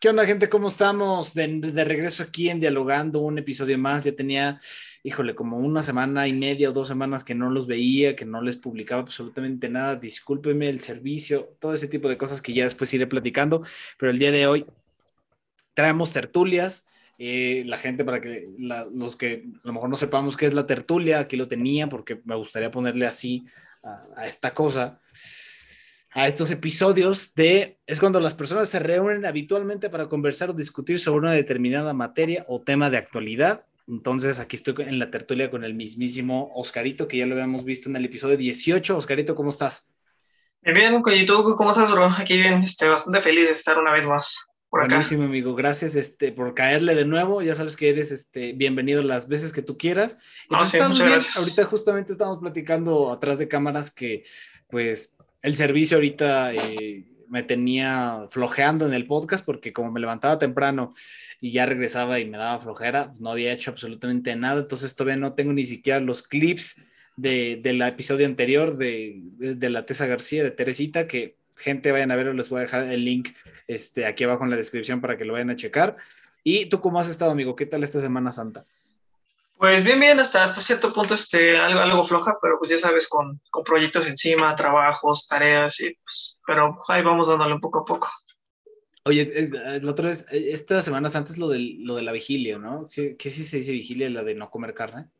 ¿Qué onda, gente? ¿Cómo estamos? De, de, regreso aquí en Dialogando, un episodio más. Ya tenía, híjole, como una semana y media o dos semanas que no los veía, que no les publicaba absolutamente nada. Discúlpeme el servicio, todo ese tipo de cosas que ya después iré platicando. Pero el día de hoy traemos tertulias. Eh, la gente, para que los que a lo mejor no sepamos qué es la tertulia, aquí lo tenía porque me gustaría ponerle así a esta cosa a estos episodios de es cuando las personas se reúnen habitualmente para conversar o discutir sobre una determinada materia o tema de actualidad. Entonces, aquí estoy en la tertulia con el mismísimo Oscarito, que ya lo habíamos visto en el episodio 18. Oscarito, ¿cómo estás? Bien, bien, ¿y tú cómo estás, bro? Aquí bien, este, bastante feliz de estar una vez más por acá. Buenísimo, amigo. Gracias este, por caerle de nuevo. Ya sabes que eres este, bienvenido las veces que tú quieras. No, pues sí, muchas gracias. Ahorita justamente estamos platicando atrás de cámaras que, pues, el servicio ahorita eh, me tenía flojeando en el podcast porque como me levantaba temprano y ya regresaba y me daba flojera, pues no había hecho absolutamente nada, entonces todavía no tengo ni siquiera los clips de, del episodio anterior de, de, de, la Tesa García, de Teresita, que gente vayan a verlo, les voy a dejar el link este, aquí abajo en la descripción para que lo vayan a checar. ¿Y tú cómo has estado, amigo? ¿Qué tal esta Semana Santa? Pues bien, bien, hasta, hasta cierto punto este, algo, algo floja, pero pues ya sabes, con, con proyectos encima, trabajos, tareas, y pues, pero ahí vamos dándole un poco a poco. Oye, es, la otra vez, estas semanas antes lo, del, lo de la vigilia, ¿no? ¿Sí, ¿Qué sí se dice vigilia, la de no comer carne?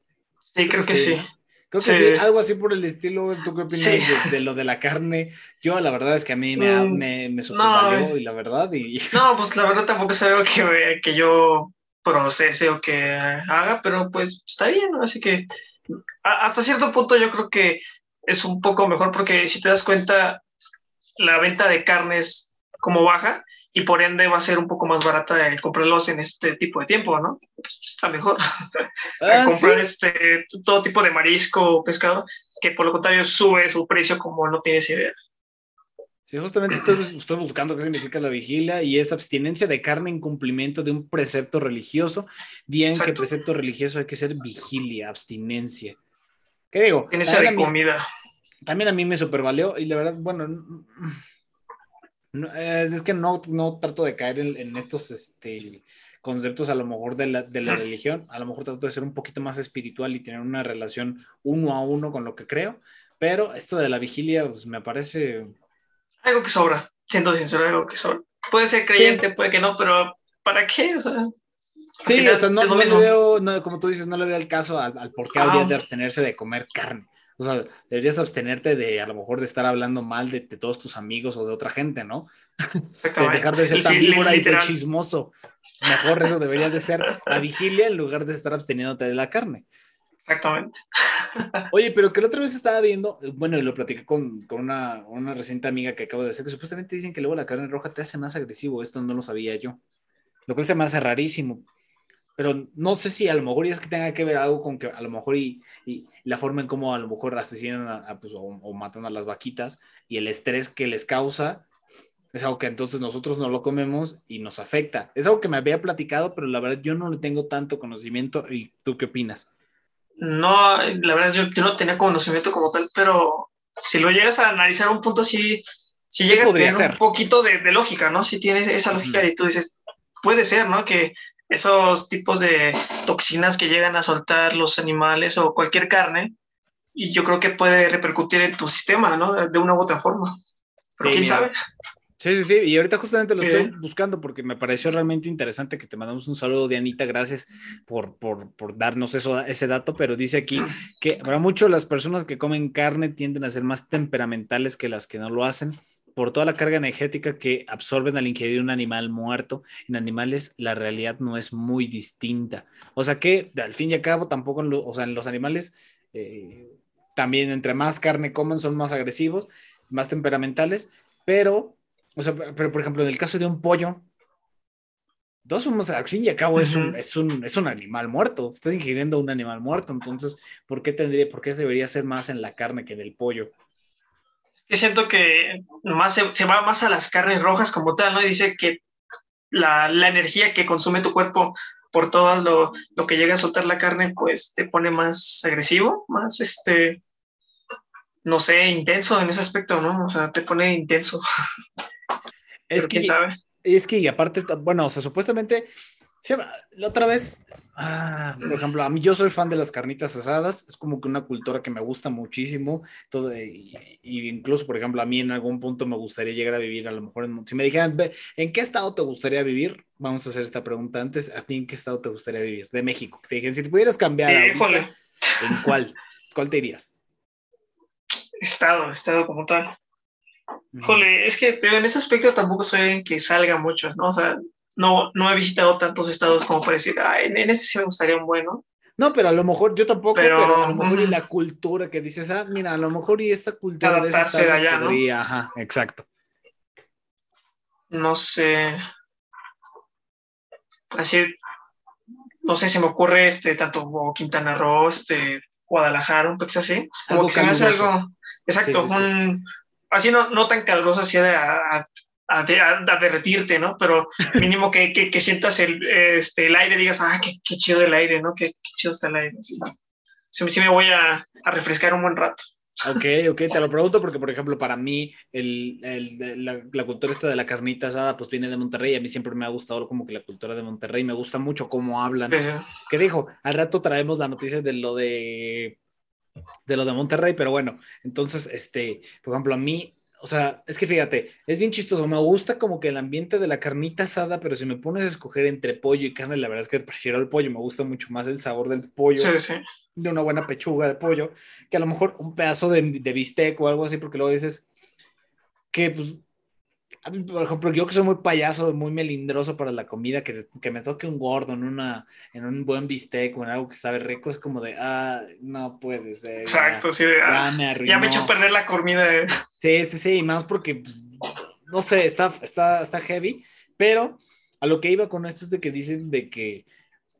Sí, creo, que sí. sí. Creo que sí. sí. algo así por el estilo. ¿Tú qué opinas sí. de, de, lo de la carne? Yo, la verdad es que a mí me, mm, me, me no, y la verdad. Y... No, pues la verdad tampoco es algo que, que yo procese o que haga, pero pues está bien, ¿no? Así que hasta cierto punto yo creo que es un poco mejor porque si te das cuenta, la venta de carnes como baja y por ende va a ser un poco más barata el comprarlos en este tipo de tiempo, ¿no? Pues está mejor ah, comprar ¿sí? este todo tipo de marisco o pescado que por lo contrario sube su precio como no tienes idea. Sí, justamente estoy, estoy, buscando qué significa la vigilia y es abstinencia de carne en cumplimiento de un precepto religioso. Bien que precepto religioso hay que ser vigilia, abstinencia. ¿Qué digo? Abstinencia de mí, comida. También a mí me supervalió y la verdad, bueno, no, es que no, no trato de caer en, en estos este, conceptos a lo mejor de la, de la religión, a lo mejor trato de ser un poquito más espiritual y tener una relación uno a uno con lo que creo, pero esto de la vigilia pues, me parece algo que sobra, siendo sincero, algo que sobra. Puede ser creyente, sí. puede que no, pero ¿para qué? O sea, sí, final, o sea, no, no le veo, no, como tú dices, no le veo el caso al, al por qué ah. habría de abstenerse de comer carne. O sea, deberías abstenerte de a lo mejor de estar hablando mal de, de todos tus amigos o de otra gente, ¿no? de dejar de ser tan víbora y de chismoso. Mejor eso debería de ser la vigilia en lugar de estar absteniéndote de la carne. Exactamente. Oye, pero que la otra vez estaba viendo, bueno, y lo platiqué con, con una, una, reciente amiga que acabo de hacer, que supuestamente dicen que luego la carne roja te hace más agresivo, esto no lo sabía yo, lo cual se me hace rarísimo, pero no sé si a lo mejor es que tenga que ver algo con que a lo mejor y, y la forma en cómo a lo mejor asesinan a, a, pues, o, o, matan a las vaquitas y el estrés que les causa es algo que entonces nosotros no lo comemos y nos afecta. Es algo que me había platicado, pero la verdad yo no le tengo tanto conocimiento. ¿Y tú qué opinas? No, la verdad yo, yo, no tenía conocimiento como tal, pero si lo llegas a analizar a un punto, sí, sí, sí llega a tener ser. un poquito de, de, lógica, ¿no? Si tienes esa lógica -huh. y tú dices, puede ser, ¿no? Que esos tipos de toxinas que llegan a soltar los animales o cualquier carne, y yo creo que puede repercutir en tu sistema, ¿no? De una u otra forma. Pero sí, quién mira. sabe. Sí, sí, sí, y ahorita justamente lo estoy buscando porque me pareció realmente interesante que te mandamos un saludo de Anita, gracias por, por, por darnos eso, ese dato, pero dice aquí que para muchos las personas que comen carne tienden a ser más temperamentales que las que no lo hacen por toda la carga energética que absorben al ingerir un animal muerto. En animales la realidad no es muy distinta. O sea que al fin y al cabo tampoco, en lo, o sea, en los animales eh, también entre más carne comen son más agresivos, más temperamentales, pero o sea, pero por ejemplo, en el caso de un pollo, dos somos, al fin y al cabo, uh -huh. es, un, es, un, es un animal muerto. Estás ingiriendo un animal muerto. Entonces, ¿por qué tendría, por qué debería ser más en la carne que en el pollo? Yo siento que más se, se, va más a las carnes rojas como tal, ¿no? Y dice que la, la energía que consume tu cuerpo por todo lo, lo, que llega a soltar la carne, pues te pone más agresivo, más este, no sé, intenso en ese aspecto, ¿no? O sea, te pone intenso. Es que, quién sabe. es que, y aparte, bueno, o sea, supuestamente, la otra vez, ah, por ejemplo, a mí yo soy fan de las carnitas asadas, es como que una cultura que me gusta muchísimo, todo, y, incluso, por ejemplo, a mí en algún punto me gustaría llegar a vivir, a lo mejor, si me dijeran, ¿en qué estado te gustaría vivir? Vamos a hacer esta pregunta antes, ¿a ti en qué estado te gustaría vivir? De México, te dijeran, si te pudieras cambiar, ¿en cuál? ¿Cuál te irías? Estado, estado como tal. Jole, es que en ese aspecto tampoco soy alguien que salga mucho, ¿no? O sea, no, no he visitado tantos estados como para decir, ah, en, ese sí me gustaría un bueno. No, pero a lo mejor yo tampoco, pero, a lo mejor y la cultura que dices, ah, mira, a lo mejor y esta cultura de ese estado de allá, podría, ajá, exacto. No sé. Así, no sé, se me ocurre este, tanto Quintana Roo, este, Guadalajara, un poquito así. Como que se me hace algo. Exacto, un, así no, no tan calgoso así de a, a, derretirte, ¿no? Pero mínimo que, que, sientas el, este, el aire, digas, ah, qué, qué chido el aire, ¿no? Qué, chido está el aire. Sí, sí, me voy a, a, refrescar un buen rato. Ok, ok, te lo pregunto porque, por ejemplo, para mí el, el, la, la, cultura esta de la carnita asada pues viene de Monterrey. A mí siempre me ha gustado como que la cultura de Monterrey. Me gusta mucho cómo hablan. ¿Qué dijo? Al rato traemos la noticia de lo de de lo de Monterrey, pero bueno, entonces, este, por ejemplo, a mí o sea, es que fíjate, es bien chistoso. Me gusta como que el ambiente de la carnita asada, pero si me pones a escoger entre pollo y carne, la verdad es que prefiero el pollo. Me gusta mucho más el sabor del pollo, de una buena pechuga de pollo, que a lo mejor un pedazo de, de bistec o algo así, porque luego dices que, pues, por ejemplo, yo que soy muy payaso, muy melindroso para la comida, que, que, me toque un gordo en, una, en un buen bistec o en algo que sabe rico, es como de, ah, no puede ser. Exacto, sí, de, ah, ya, me he hecho perder la comida. Sí, sí, sí, más porque, pues, no sé, está, está, está heavy, pero a lo que iba con esto es de que dicen de que,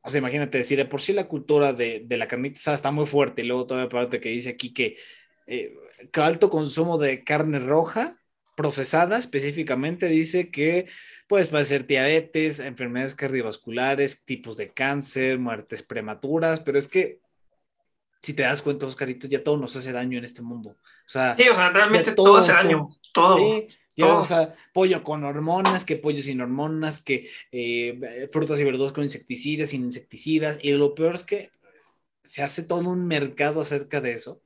o sea, imagínate, si de por sí la cultura de, de la carnita está muy fuerte, y luego todavía aparte que dice aquí que, eh, que alto consumo de carne roja, procesada específicamente dice que puedes padecer diabetes, enfermedades cardiovasculares, tipos de cáncer, muertes prematuras, pero es que si te das cuenta, Oscarito, ya todo nos hace daño en este mundo. O sea, sí, o sea realmente todo, hace daño, todo. Sí, o sea, pollo con hormonas, que pollo sin hormonas, que eh, frutas y verduras con insecticidas, sin insecticidas, y lo peor es que se hace todo un mercado acerca de eso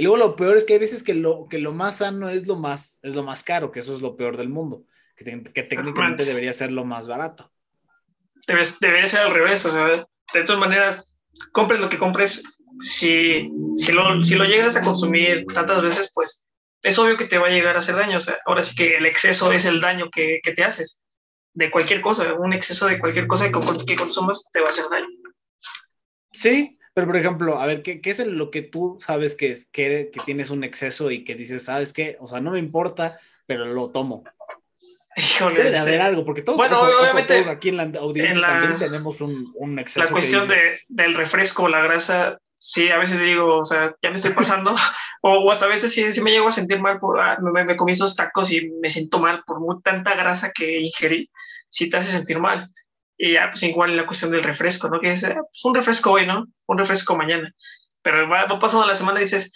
y luego lo peor es que hay veces que lo, que lo más sano es lo más, es lo más caro, que eso es lo peor del mundo, que, que técnicamente debería ser lo más barato. debería ser al revés, o sea, de todas maneras, compres lo que compres, si, si, lo, si lo llegas a consumir tantas veces, pues es obvio que te va a llegar a hacer daño. O sea, ahora sí que el exceso es el daño que, que te haces de cualquier cosa, un exceso de cualquier cosa que, que consumas te va a hacer daño. Sí, pero, por ejemplo, a ver, ¿qué, qué es lo que tú sabes que, es, que, que, tienes un exceso y que dices, ¿sabes qué? O sea, no me importa, pero lo tomo. Híjole, Debe de haber algo, porque todos, bueno, obviamente, todos aquí en la audiencia también tenemos un, un, exceso. La cuestión de, del refresco, la grasa, sí, a veces digo, o sea, ya me estoy pasando, o, o, hasta a veces sí, sí, me llego a sentir mal por, ah, me, me, comí esos tacos y me siento mal por muy, tanta grasa que ingerí, sí te hace sentir mal. Y ya, pues igual la cuestión del refresco, ¿no? Que es ah, pues, un refresco hoy, ¿no? Un refresco mañana. Pero va, pasando la semana y dices,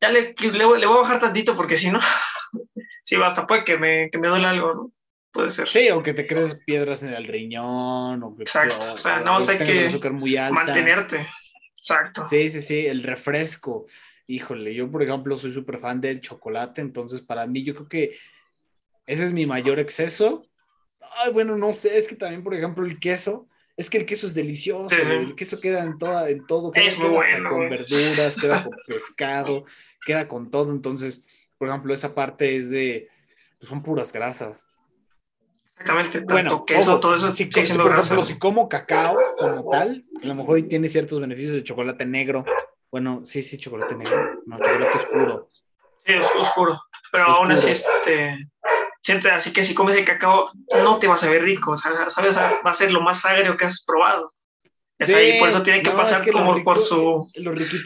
ya le, le, voy a bajar tantito porque si no, sí, basta, puede que me, que me duele algo, ¿no? Puede ser. Sí, aunque te crees piedras en el riñón. O que Exacto, o sea, no, o hay que muy mantenerte. Exacto. Sí, sí, sí, el refresco. Híjole, yo por ejemplo soy súper fan del chocolate, entonces para mí yo creo que ese es mi mayor exceso Ay, bueno, no sé, es que también, por ejemplo, el queso, es que el queso es delicioso, el queso queda en, toda, en todo, queda, con verduras, queda con pescado, queda con todo, entonces, por ejemplo, esa parte es de, pues son puras grasas. Exactamente, tanto bueno, queso, todo eso. Si, por ejemplo, si como cacao como tal, a lo mejor tiene ciertos beneficios de chocolate negro. Bueno, sí, sí, chocolate negro, no, chocolate oscuro. Sí, es oscuro, pero aún así, este, siente así que si comes el cacao no te vas a ver rico, o sea, ¿sabes? Va a ser lo más agrio que has probado. Es ahí, por eso tiene que pasar como por su,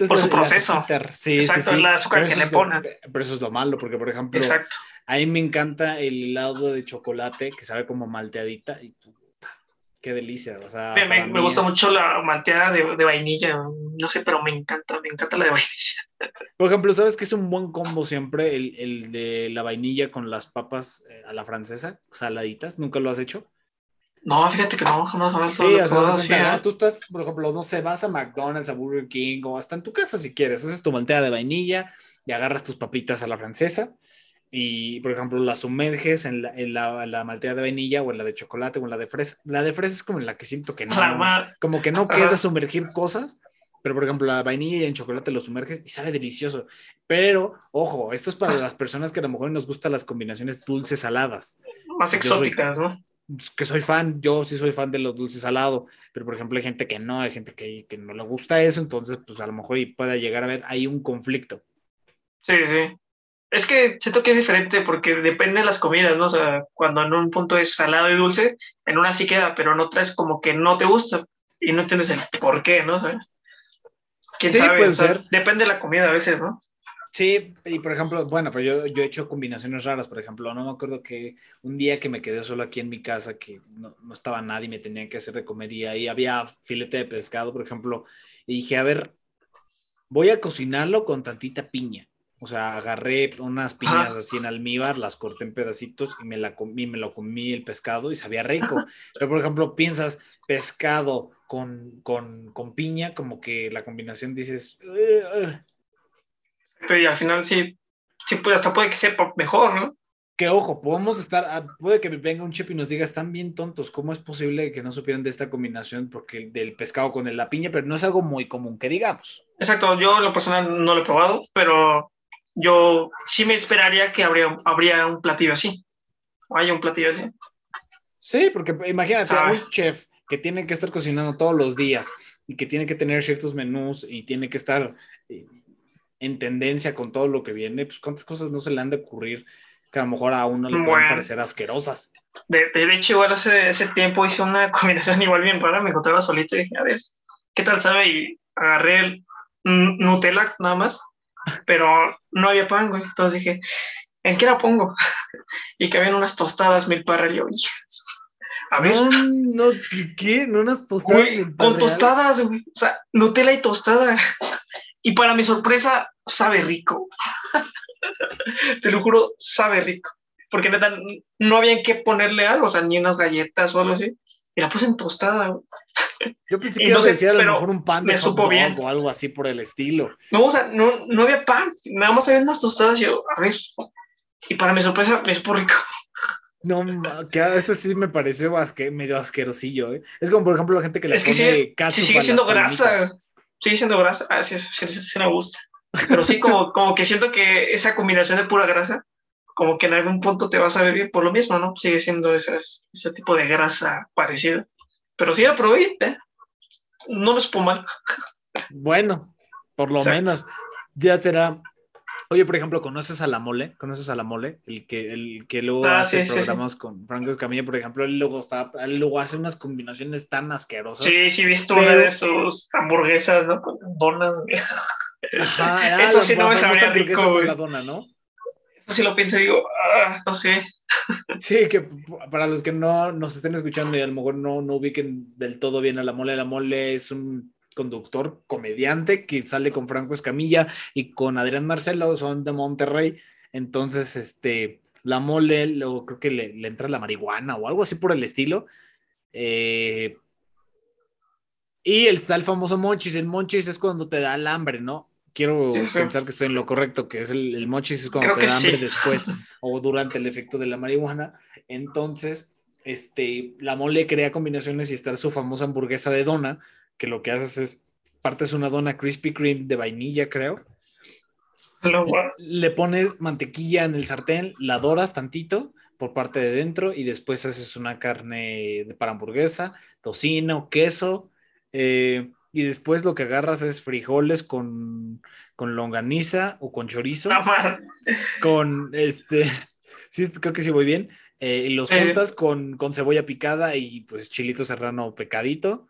por su proceso. Sí, Exacto, sí, el azúcar que le ponen. Pero eso es lo malo, porque por ejemplo, Exacto. a mí me encanta el helado de chocolate que sabe como malteadita y Qué delicia. O sea, me, gusta mucho la malteada de, vainilla. No sé, pero me encanta, me encanta la de vainilla. Por ejemplo, ¿sabes que es un buen combo siempre el, el de la vainilla con las papas eh, a la francesa, saladitas? ¿Nunca lo has hecho? No, fíjate que no, jamás, jamás. Sí, o sea, tú estás, por ejemplo, no sé, vas a McDonald's, a Burger King o hasta en tu casa si quieres, haces tu malteada de vainilla y agarras tus papitas a la francesa y, por ejemplo, la sumerges en la, en la, malteada de vainilla o en la de chocolate o en la de fresa. La de fresa es como en la que siento que no, como que no queda sumergir cosas, pero por ejemplo, la vainilla y en chocolate lo sumerges y sabe delicioso. Pero, ojo, esto es para las personas que a lo mejor nos gustan las combinaciones dulces saladas. Más exóticas, ¿no? Que soy fan, yo sí soy fan de los dulces salados, pero por ejemplo hay gente que no, hay gente que, que no le gusta eso, entonces pues a lo mejor puede llegar a haber ahí un conflicto. Sí, sí. Es que siento que es diferente porque depende de las comidas, ¿no? O sea, cuando en un punto es salado y dulce, en una sí queda, pero en otra es como que no te gusta y no entiendes el por qué, ¿no? quién sabe. depende de la comida a veces, ¿no? Sí, y por ejemplo, bueno, pero yo, yo he hecho combinaciones raras, por ejemplo, no me acuerdo que un día que me quedé solo aquí en mi casa, que no, no estaba nadie, me tenían que hacer de comer y ahí había filete de pescado, por ejemplo, y dije, a ver, voy a cocinarlo con tantita piña. O sea, agarré unas piñas así en almíbar, las corté en pedacitos y me la comí, me lo comí el pescado y sabía rico. Pero, por ejemplo, piensas pescado con, con, con piña, como que la combinación dices... Y al final sí, sí puede, hasta puede que sepa mejor, ¿no? Que ojo, podemos estar, ah, puede que venga un chip y nos diga, están bien tontos, ¿cómo es posible que no supieran de esta combinación? Porque del pescado con la piña, pero no es algo muy común que digamos. Exacto, yo lo personal no lo he probado, pero yo sí me esperaría que habría, habría un platillo así. O haya un platillo así. Sí, porque imagínate a un chef que tiene que estar cocinando todos los días y que tiene que tener ciertos menús y tiene que estar eh, en tendencia con todo lo que viene, pues cuántas cosas no se le han de ocurrir que a lo mejor a uno le pueden parecer asquerosas. De, de, hecho, igual hace ese tiempo hice una combinación igual bien rara, me encontraba solito y dije, a ver, ¿qué tal sabe? Y agarré el Nutella nada más pero no había pan, güey. Entonces dije, ¿en qué la pongo? y que habían unas tostadas mil parra. Yo, a ver. No, ¿qué? ¿No unas tostadas? con tostadas, güey. O sea, Nutella y tostada. y para mi sorpresa, sabe rico. Te lo juro, sabe rico. Porque neta, no había en qué ponerle algo, o sea, ni unas galletas o algo así y la puse en tostada. Yo pensé que no sé, a lo mejor un pan de me supo bien. o algo así por el estilo. No, o sea, no, no había pan, nada más había unas tostadas. Yo, a ver, y para mi sorpresa, me supo rico. No, que esto sí me pareció medio asquerosillo. ¿eh? Es como, por ejemplo, la gente que le es que pone sí, sigue siendo grasa. Sigue siendo grasa. Ah, sí, sí, sí, sí, me gusta. Pero sí, como, como que siento que esa combinación de pura grasa como que en algún punto te vas a ver bien por lo mismo, ¿no? Sigue siendo ese, ese tipo de grasa parecida. Pero sí la probé, ¿eh? No me supo mal. Bueno, por lo menos ya te da. Oye, por ejemplo, ¿conoces a la mole? ¿Conoces a la mole? El que, el que luego ah, hace programas con Franco Escamilla, por ejemplo, él luego, está, él luego hace unas combinaciones tan asquerosas. Sí, sí, he visto una de sus hamburguesas, ¿no? Con donas. Ajá, Eso sí no me sabría rico, la dona, ¿no? Si lo pienso digo, ah, no sé. Sí, que para los que no nos estén escuchando y a lo mejor no, no ubiquen del todo bien a la mole, la mole es un conductor, comediante que sale con Franco Escamilla y con Adrián Marcelo, son de Monterrey. Entonces, este, la mole, lo, creo que le, entra la marihuana o algo así por el estilo. Eh, y está el famoso monchis. El monchis es cuando te da el hambre, ¿no? Quiero pensar que estoy en lo correcto, que es el, el mochis es cuando te da hambre después o durante el efecto de la marihuana. Entonces, este, la mole crea combinaciones y está su famosa hamburguesa de dona, que lo que haces es, partes una dona Krispy Kreme de vainilla, creo. Le pones mantequilla en el sartén, la doras tantito por parte de dentro y después haces una carne para hamburguesa, tocino, queso, eh, y después lo que agarras es frijoles con, con longaniza o con chorizo, con este, sí, creo que sí voy bien, eh, y los juntas con, con, cebolla picada y pues chilito serrano pecadito,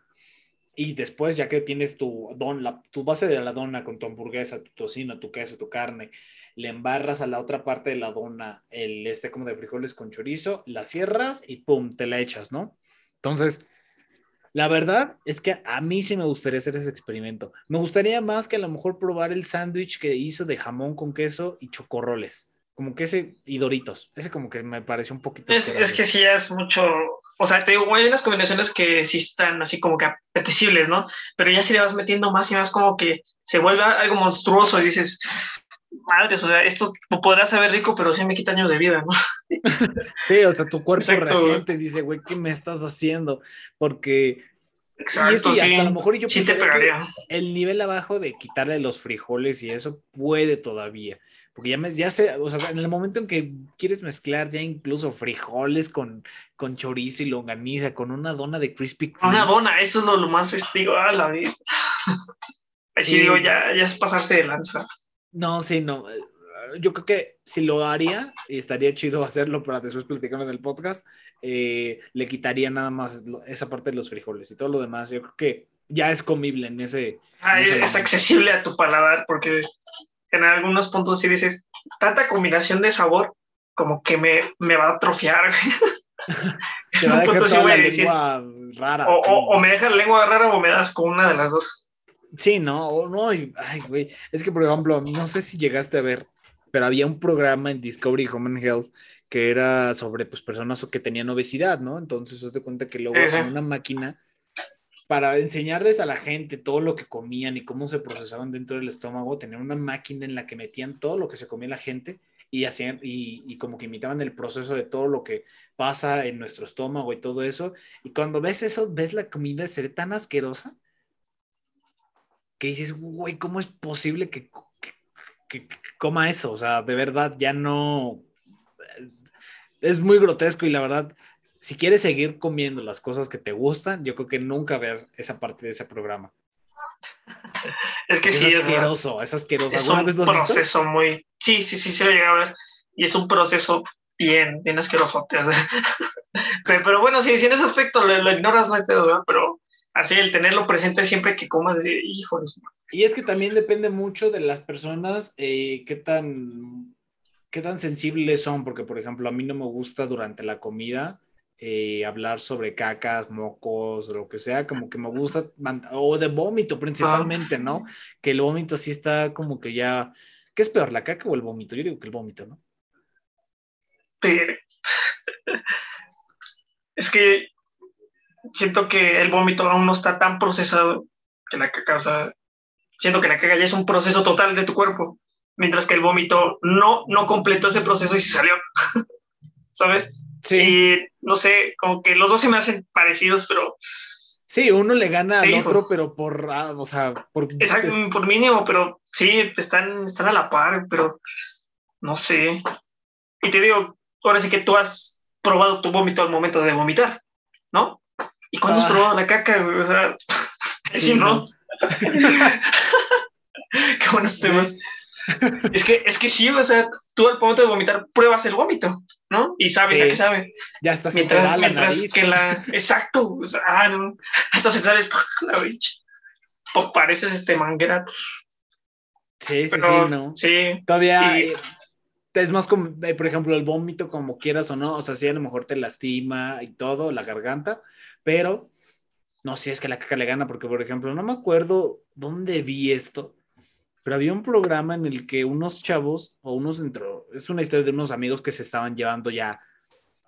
y después ya que tienes tu, don, la, tu base de la dona con tu hamburguesa, tu tocino, tu queso, tu carne, le embarras a la otra parte de la dona el este como de frijoles con chorizo, la cierras y pum, te la echas, ¿no? Entonces, La verdad es que a mí sí me gustaría hacer ese experimento. Me gustaría más que a lo mejor probar el sándwich que hizo de jamón con queso y chocorroles. Como que ese y doritos. Ese como que me pareció un poquito. Es, es que sí es mucho. O sea, te digo, hay unas combinaciones que sí están así como que apetecibles, ¿no? Pero ya si le vas metiendo más y más, como que se vuelve algo monstruoso y dices, madres, o sea, esto podrá saber rico, pero sí me quita años de vida, ¿no? Sí, o sea, tu cuerpo reciente dice, güey, ¿qué me estás haciendo? Porque... Exacto, y eso, y hasta a lo mejor yo sí te pegaría. el nivel abajo de quitarle los frijoles y eso puede todavía. Porque ya, me, ya sé, o sea, en el momento en que quieres mezclar ya incluso frijoles con, con chorizo y longaniza, con una dona de crispy Una dona, eso es lo, más estigo, a la vida. Así digo, ya, ya es pasarse de lanza. No, sí, no. Eh, yo creo que si lo haría, y estaría chido hacerlo para después platicar en el podcast, eh, le quitaría nada más esa parte de los frijoles y todo lo demás. Yo creo que ya es comible en ese. es accesible a tu paladar, porque en algunos puntos sí dices, tanta combinación de sabor como que me, me va a atrofiar. Te va a dejar toda la lengua rara. O, o, me deja la lengua rara o me das con una de las dos. Sí, no, no, ay, güey. Es que, por ejemplo, no sé si llegaste a ver, pero había un programa en Discovery Home and Health que era sobre pues, personas que tenían obesidad, ¿no? Entonces, de cuenta que luego en una máquina para enseñarles a la gente todo lo que comían y cómo se procesaban dentro del estómago, tenían una máquina en la que metían todo lo que se comía la gente y hacían y, y, como que imitaban el proceso de todo lo que pasa en nuestro estómago y todo eso. Y cuando ves eso, ves la comida se ve tan asquerosa que dices, güey, ¿cómo es posible que, coma eso? O sea, de verdad, ya no... Es muy grotesco y la verdad, si quieres seguir comiendo las cosas que te gustan, yo creo que nunca veas esa parte de ese programa. Es que sí, es asqueroso, es asqueroso. Es un proceso muy... Sí, sí, sí, se lo llega a ver. Y es un proceso bien, bien asqueroso. pero, bueno, si, en ese aspecto lo, ignoras, no hay pedo, Pero así el tenerlo presente siempre que comas, de hijos. Y es que también depende mucho de las personas, eh, qué tan qué tan sensibles son, porque por ejemplo a mí no me gusta durante la comida eh, hablar sobre cacas, mocos, lo que sea, como que me gusta, o de vómito principalmente, ¿no? Que el vómito sí está como que ya, ¿qué es peor, la caca o el vómito? Yo digo que el vómito, ¿no? Es que siento que el vómito aún no está tan procesado que la caca, o sea, siento que la caca ya es un proceso total de tu cuerpo, mientras que el vómito no, no completó ese proceso y se salió, ¿sabes? Sí. Y no sé, como que los dos se me hacen parecidos, pero... Sí, uno le gana al otro, pero por, ah, o sea, por... Exacto, por mínimo, pero sí, están, están a la par, pero no sé. Y te digo, ahora sí que tú has probado tu vómito al momento de vomitar, ¿no? ¿Y cuándo has probado la caca, O sea, sí, ¿no? Qué buenos temas. Es que, es que sí, o sea, tú al momento de vomitar pruebas el vómito, ¿no? Y sabes a qué sabe. Ya estás mientras, la mientras que la. Exacto, o sea, ah, no, hasta se sale la bicha. Pues pareces este manguera. Sí, sí, sí, no. Sí. Todavía. Eh, es más como, eh, por ejemplo, el vómito, como quieras o no, o sea, sí, a lo mejor te lastima y todo, la garganta, pero no sé, es que la caca le gana, porque por ejemplo, no me acuerdo dónde vi esto, pero había un programa en el que unos chavos o unos dentro, es una historia de unos amigos que se estaban llevando ya,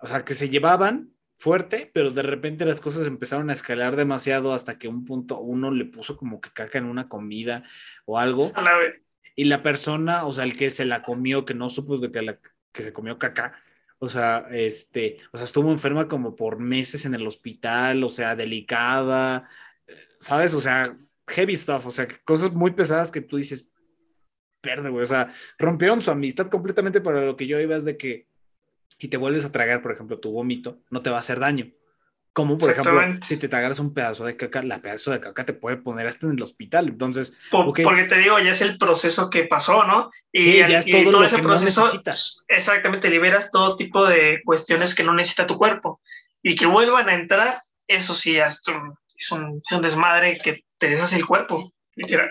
o sea, que se llevaban fuerte, pero de repente las cosas empezaron a escalar demasiado hasta que un punto uno le puso como que caca en una comida o algo. Y la persona, o sea, el que se la comió, que no supo de que, la, que se comió caca, o sea, este, o sea, estuvo enferma como por meses en el hospital, o sea, delicada, ¿sabes? O sea, heavy stuff, o sea, cosas muy pesadas que tú dices, perde, güey, o sea, rompieron su amistad completamente para lo que yo iba es de que si te vuelves a tragar, por ejemplo, tu vómito, no te va a hacer daño. Como por ejemplo, si te tragas un pedazo de caca, la pedazo de caca te puede poner hasta en el hospital. Entonces, porque te digo, ya es el proceso que pasó, ¿no? Y, ya es todo, ese proceso, exactamente, liberas todo tipo de cuestiones que no necesita tu cuerpo y que vuelvan a entrar. Eso sí, es un, es un, es un desmadre que te deshace el cuerpo, literal.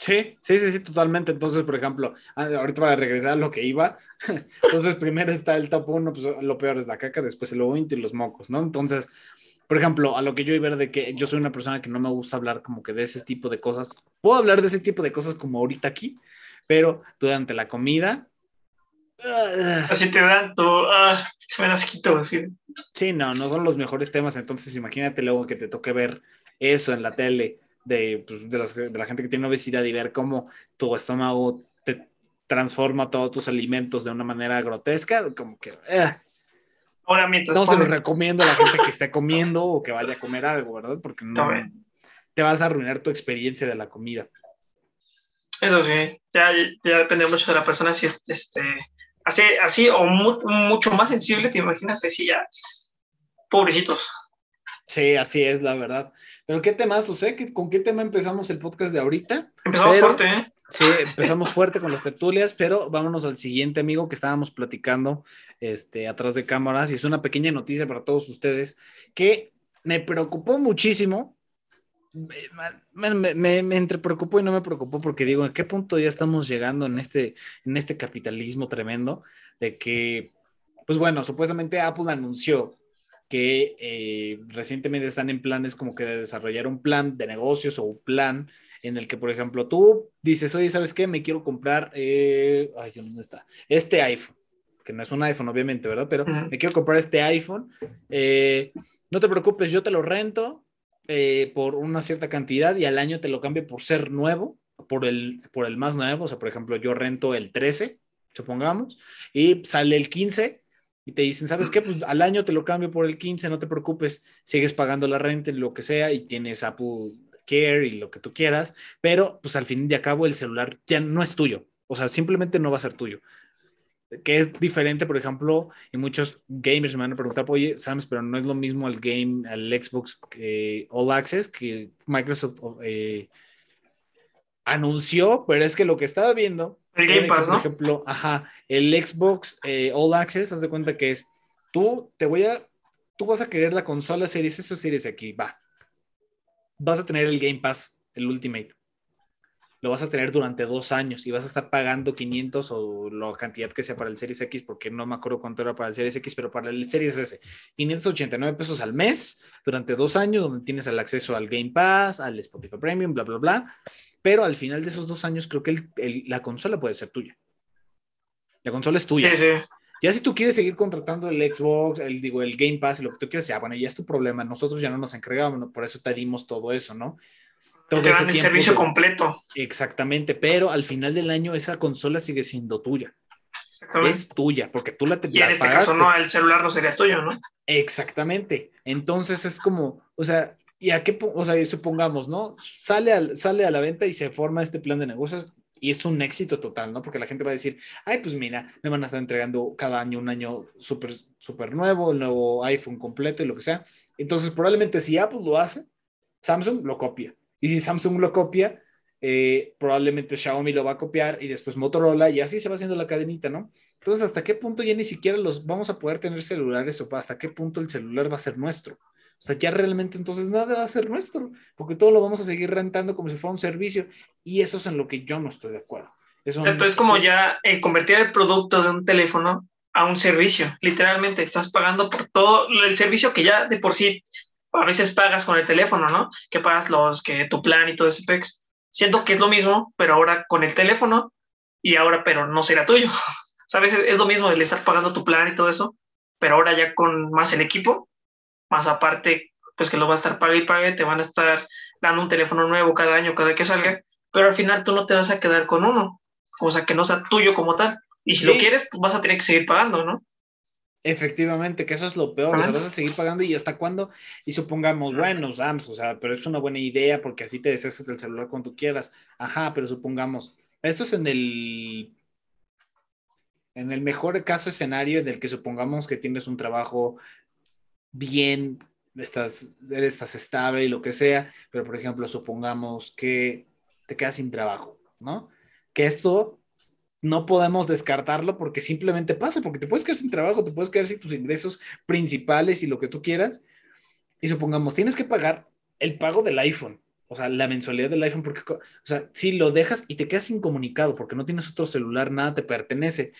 Sí, sí, sí, sí, totalmente. Entonces, por ejemplo, ah, ahorita para regresar a lo que iba, entonces primero está el top uno, pues lo peor es la caca, después el vómito y los mocos, ¿no? Entonces, por ejemplo, a lo que yo iba de que yo soy una persona que no me gusta hablar como que de ese tipo de cosas. Puedo hablar de ese tipo de cosas como ahorita aquí, pero durante la comida. Así te dan tu. Ah, se me asquito, así. Sí, no, no son los mejores temas. Entonces, imagínate luego que te toque ver eso en la tele de, pues, de, la gente que tiene obesidad y ver cómo tu estómago te transforma todos tus alimentos de una manera grotesca, como que. Eh. Ahora, mientras no se lo recomiendo a la gente que esté comiendo o que vaya a comer algo, ¿verdad? Porque no, te vas a arruinar tu experiencia de la comida. Eso sí, ya, ya depende mucho de la persona si es este, así, así o mucho más sensible, te imaginas que sí, ya, pobrecitos. Sí, así es, la verdad. Pero ¿qué temas? O sea, ¿con qué tema empezamos el podcast de ahorita? Empezamos fuerte, ¿eh? Sí, empezamos fuerte con las tertulias, pero vámonos al siguiente amigo que estábamos platicando este, atrás de cámaras y es una pequeña noticia para todos ustedes que me preocupó muchísimo. Me, me, me, entre preocupó y no me preocupó porque digo, ¿en qué punto ya estamos llegando en este, en este capitalismo tremendo de que, pues bueno, supuestamente Apple anunció que eh, recientemente están en planes como que de desarrollar un plan de negocios o un plan en el que, por ejemplo, tú dices, oye, ¿sabes qué? Me quiero comprar, eh, ay, ¿dónde está? Este iPhone, que no es un iPhone, obviamente, ¿verdad? Pero me quiero comprar este iPhone. Eh, no te preocupes, yo te lo rento por una cierta cantidad y al año te lo cambio por ser nuevo, por el, por el más nuevo. O sea, por ejemplo, yo rento el 13, supongamos, y sale el 15 y te dicen, ¿sabes qué? Pues al año te lo cambio por el 15, no te preocupes, sigues pagando la renta, lo que sea, y tienes Apple Care y lo que tú quieras, pero pues al fin y al cabo el celular ya no es tuyo, o sea, simplemente no va a ser tuyo. Que es diferente, por ejemplo, y muchos gamers me van a preguntar, oye, Sams, pero no es lo mismo al game, al Xbox All Access que Microsoft eh, anunció, pero es que lo que estaba viendo el Game Pass, Por ejemplo, ajá, el Xbox eh, All Access, haz de cuenta que es, tú te voy a, tú vas a querer la consola Series S o Series aquí, va. Vas a tener el Game Pass, el Ultimate. Lo vas a tener durante dos años y vas a estar pagando 500 o la cantidad que sea para el Series X, porque no me acuerdo cuánto era para el Series X, pero para el Series S, 589 pesos al mes durante dos años, donde tienes el acceso al Game Pass, al Spotify Premium, bla, bla, bla pero al final de esos dos años creo que la consola puede ser tuya. La consola es tuya. Ya si tú quieres seguir contratando el Xbox, el, digo, el Game Pass, lo que tú quieras, ya, bueno, ya es tu problema. Nosotros ya no nos encargamos, por eso te dimos todo eso, ¿no? Todo te dan el servicio completo. Exactamente, pero al final del año esa consola sigue siendo tuya. Es tuya, porque tú la, te, y en este caso no, el celular no sería tuyo, ¿no? Exactamente. Entonces es como, o sea, ¿Y a qué, o sea, supongamos, ¿no? Sale, sale a la venta y se forma este plan de negocios y es un éxito total, ¿no? Porque la gente va a decir, ay, pues mira, me van a estar entregando cada año un año súper, súper nuevo, el nuevo iPhone completo y lo que sea. Entonces, probablemente si Apple lo hace, Samsung lo copia. Y si Samsung lo copia, eh, probablemente Xiaomi lo va a copiar y después Motorola y así se va haciendo la cadenita, ¿no? Entonces, ¿hasta qué punto ya ni siquiera los vamos a poder tener celulares o hasta qué punto el celular va a ser nuestro? O sea, ya realmente entonces nada va a ser nuestro, porque todo lo vamos a seguir rentando como si fuera un servicio y eso es en lo que yo no estoy de acuerdo. Eso entonces, como ya eh, convertir el producto de un teléfono a un servicio, literalmente estás pagando por todo el servicio que ya de por sí a veces pagas con el teléfono, ¿no? Que pagas los, que tu plan y todo ese pex. Siento que es lo mismo, pero ahora con el teléfono y ahora, pero no será tuyo. ¿Sabes? Es lo mismo de estar pagando tu plan y todo eso, pero ahora ya con más el equipo más aparte, pues que lo va a estar pague y pague, te van a estar dando un teléfono nuevo cada año, cada que salga, pero al final tú no te vas a quedar con uno, o sea, que no sea tuyo como tal. Y si lo quieres, pues vas a tener que seguir pagando, ¿no? Efectivamente, que eso es lo peor, o sea, vas a seguir pagando y hasta cuándo, y supongamos, bueno, Sams, o sea, pero es una buena idea porque así te deshaces del celular cuando quieras, ajá, pero supongamos, esto es en el, en el mejor caso escenario del que supongamos que tienes un trabajo bien, estás, estás estable y lo que sea, pero por ejemplo, supongamos que te quedas sin trabajo, ¿no? Que esto no podemos descartarlo porque simplemente pasa, porque te puedes quedar sin trabajo, te puedes quedar sin tus ingresos principales y lo que tú quieras. Y supongamos, tienes que pagar el pago del iPhone, o sea, la mensualidad del iPhone, porque, o sea, si lo dejas y te quedas incomunicado porque no tienes otro celular, nada te pertenece,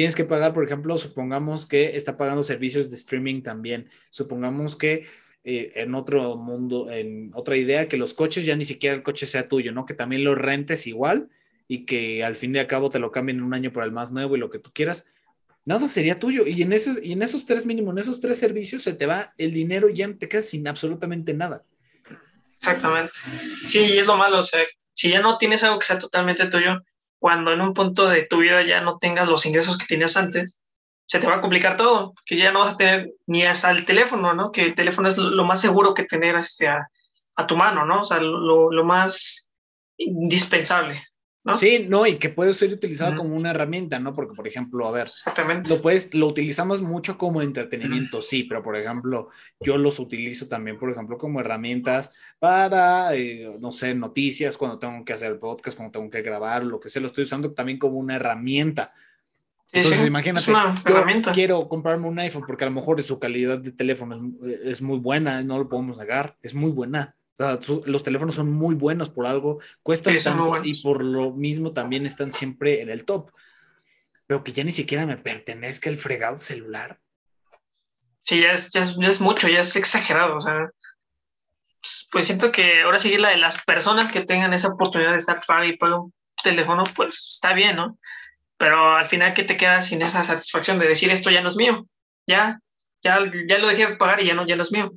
Tienes que pagar, por ejemplo, supongamos que está pagando servicios de streaming también. Supongamos que eh, en otro mundo, en otra idea, que los coches ya ni siquiera el coche sea tuyo, ¿no? Que también lo rentes igual y que al fin y al cabo te lo cambien en un año por el más nuevo y lo que tú quieras, nada sería tuyo. Y en esos, y en esos tres mínimos, en esos tres servicios, se te va el dinero y ya te quedas sin absolutamente nada. Exactamente. Sí, es lo malo. O sea, si ya no tienes algo que sea totalmente tuyo, cuando en un punto de tu vida ya no tengas los ingresos que tenías antes, se te va a complicar todo, que ya no vas a tener ni hasta el teléfono, ¿no? Que el teléfono es lo más seguro que tener este, a, tu mano, ¿no? O sea, lo, lo más indispensable. Sí, no, y que puede ser utilizado como una herramienta, ¿no? Porque, por ejemplo, a ver, Exactamente. lo puedes, lo utilizamos mucho como entretenimiento, sí, pero por ejemplo, yo los utilizo también, por ejemplo, como herramientas para, eh, no sé, noticias, cuando tengo que hacer podcast, cuando tengo que grabar, lo que sea, lo estoy usando también como una herramienta. Entonces, imagínate, yo quiero comprarme un iPhone porque a lo mejor su calidad de teléfono es, es muy buena, no lo podemos negar, es muy buena los teléfonos son muy buenos por algo, cuestan tanto y por lo mismo también están siempre en el top. Pero que ya ni siquiera me pertenezca el fregado celular. Sí, ya es, ya es, mucho, ya es exagerado. O sea, pues, pues, siento que ahora sí la de las personas que tengan esa oportunidad de estar pago y pago un teléfono, pues está bien, ¿no? Pero al final que te quedas sin esa satisfacción de decir esto ya no es mío, ya, ya, ya lo dejé de pagar y ya no, ya no es mío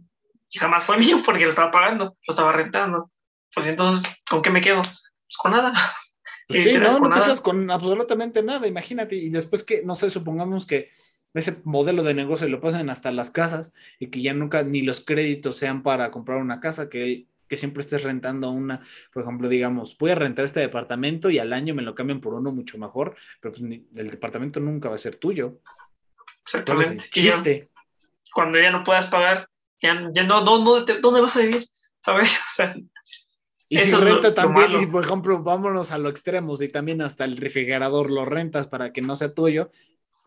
y jamás fue mío porque lo estaba pagando, lo estaba rentando. Pues entonces, ¿con qué me quedo? Pues con nada. Pues sí, no, no te quedas con absolutamente nada, imagínate. Y después que, no sé, supongamos que ese modelo de negocio lo pasen hasta las casas y que ya nunca ni los créditos sean para comprar una casa, que, que siempre estés rentando una, por ejemplo, digamos, voy a rentar este departamento y al año me lo cambian por uno mucho mejor, pero pues el departamento nunca va a ser tuyo. Exactamente. Chiste. cuando ya no puedas pagar, ya, no, ¿dónde, ¿dónde vas a vivir? ¿Sabes? y si renta también, y si por ejemplo, vámonos a lo extremo, y también hasta el refrigerador lo rentas para que no sea tuyo.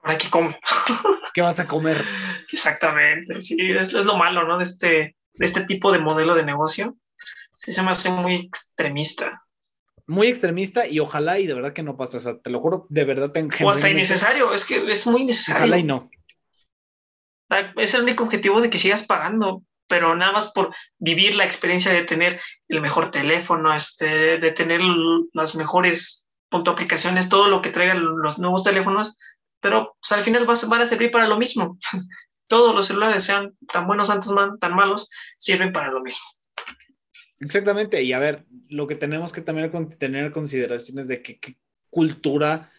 ¿Para qué come? ¿Qué vas a comer? Exactamente, sí, es, es lo malo, ¿no? De este, de este tipo de modelo de negocio. Sí, se me hace muy extremista muy extremista y ojalá y de verdad que no pase, o sea, te lo juro, de verdad tengo O hasta innecesario, es que es muy innecesario. Ojalá y no. Es el único objetivo de que sigas pagando, pero nada más por vivir la experiencia de tener el mejor teléfono, este, de tener las mejores aplicaciones, todo lo que traigan los nuevos teléfonos, pero pues, al final van a servir para lo mismo. Todos los celulares, sean tan buenos antes, tan malos, sirven para lo mismo. Exactamente, y a ver, lo que tenemos que también tener consideraciones de qué cultura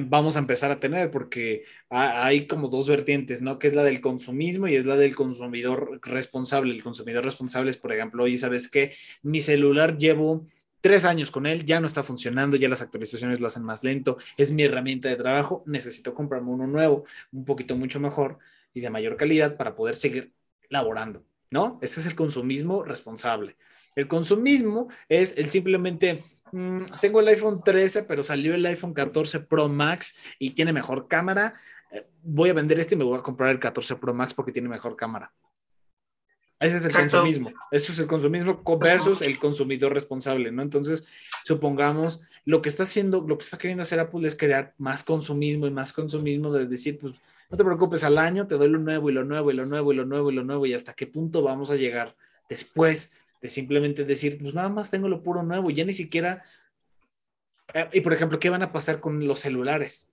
vamos a empezar a tener, porque hay como dos vertientes, ¿no? Que es la del consumismo y es la del consumidor responsable. El consumidor responsable es, por ejemplo, oye, ¿sabes qué? Mi celular llevo tres años con él, ya no está funcionando, ya las actualizaciones lo hacen más lento, es mi herramienta de trabajo, necesito comprarme uno nuevo, un poquito mucho mejor y de mayor calidad para poder seguir laborando, ¿no? Ese es el consumismo responsable. El consumismo es el simplemente Mm, tengo el iPhone 13, pero salió el iPhone 14 Pro Max y tiene mejor cámara. Eh, voy a vender este y me voy a comprar el 14 Pro Max porque tiene mejor cámara. Ese es el consumismo. Eso es el consumismo versus el consumidor responsable, ¿no? Entonces, supongamos, lo que está haciendo, lo que está queriendo hacer Apple es crear más consumismo y más consumismo de decir, pues, no te preocupes, al año te doy lo nuevo y lo nuevo y lo nuevo y lo nuevo y lo nuevo y hasta qué punto vamos a llegar después de simplemente decir, pues nada más tengo lo puro nuevo, ya ni siquiera... Eh, y por ejemplo, ¿qué van a pasar con los celulares?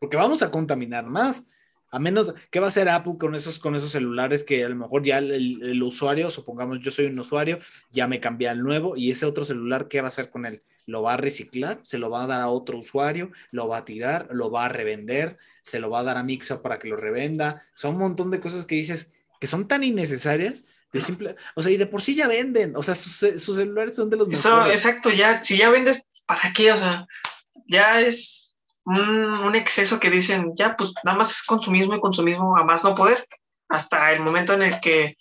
Porque vamos a contaminar más. A menos, ¿qué va a hacer Apple con esos, con esos celulares que a lo mejor ya el, usuario, supongamos yo soy un usuario, ya me cambié al nuevo y ese otro celular, ¿qué va a hacer con él? ¿Lo va a reciclar? ¿Se lo va a dar a otro usuario? ¿Lo va a tirar? ¿Lo va a revender? ¿Se lo va a dar a Mixa para que lo revenda? Son un montón de cosas que dices que son tan innecesarias simple, o sea, y de por sí ya venden, o sea, sus, celulares son de los mejores. Exacto, ya, si ya vendes, ¿para qué? O sea, ya es un, exceso que dicen, ya, pues nada más es consumismo y consumismo a más no poder, hasta el momento en el que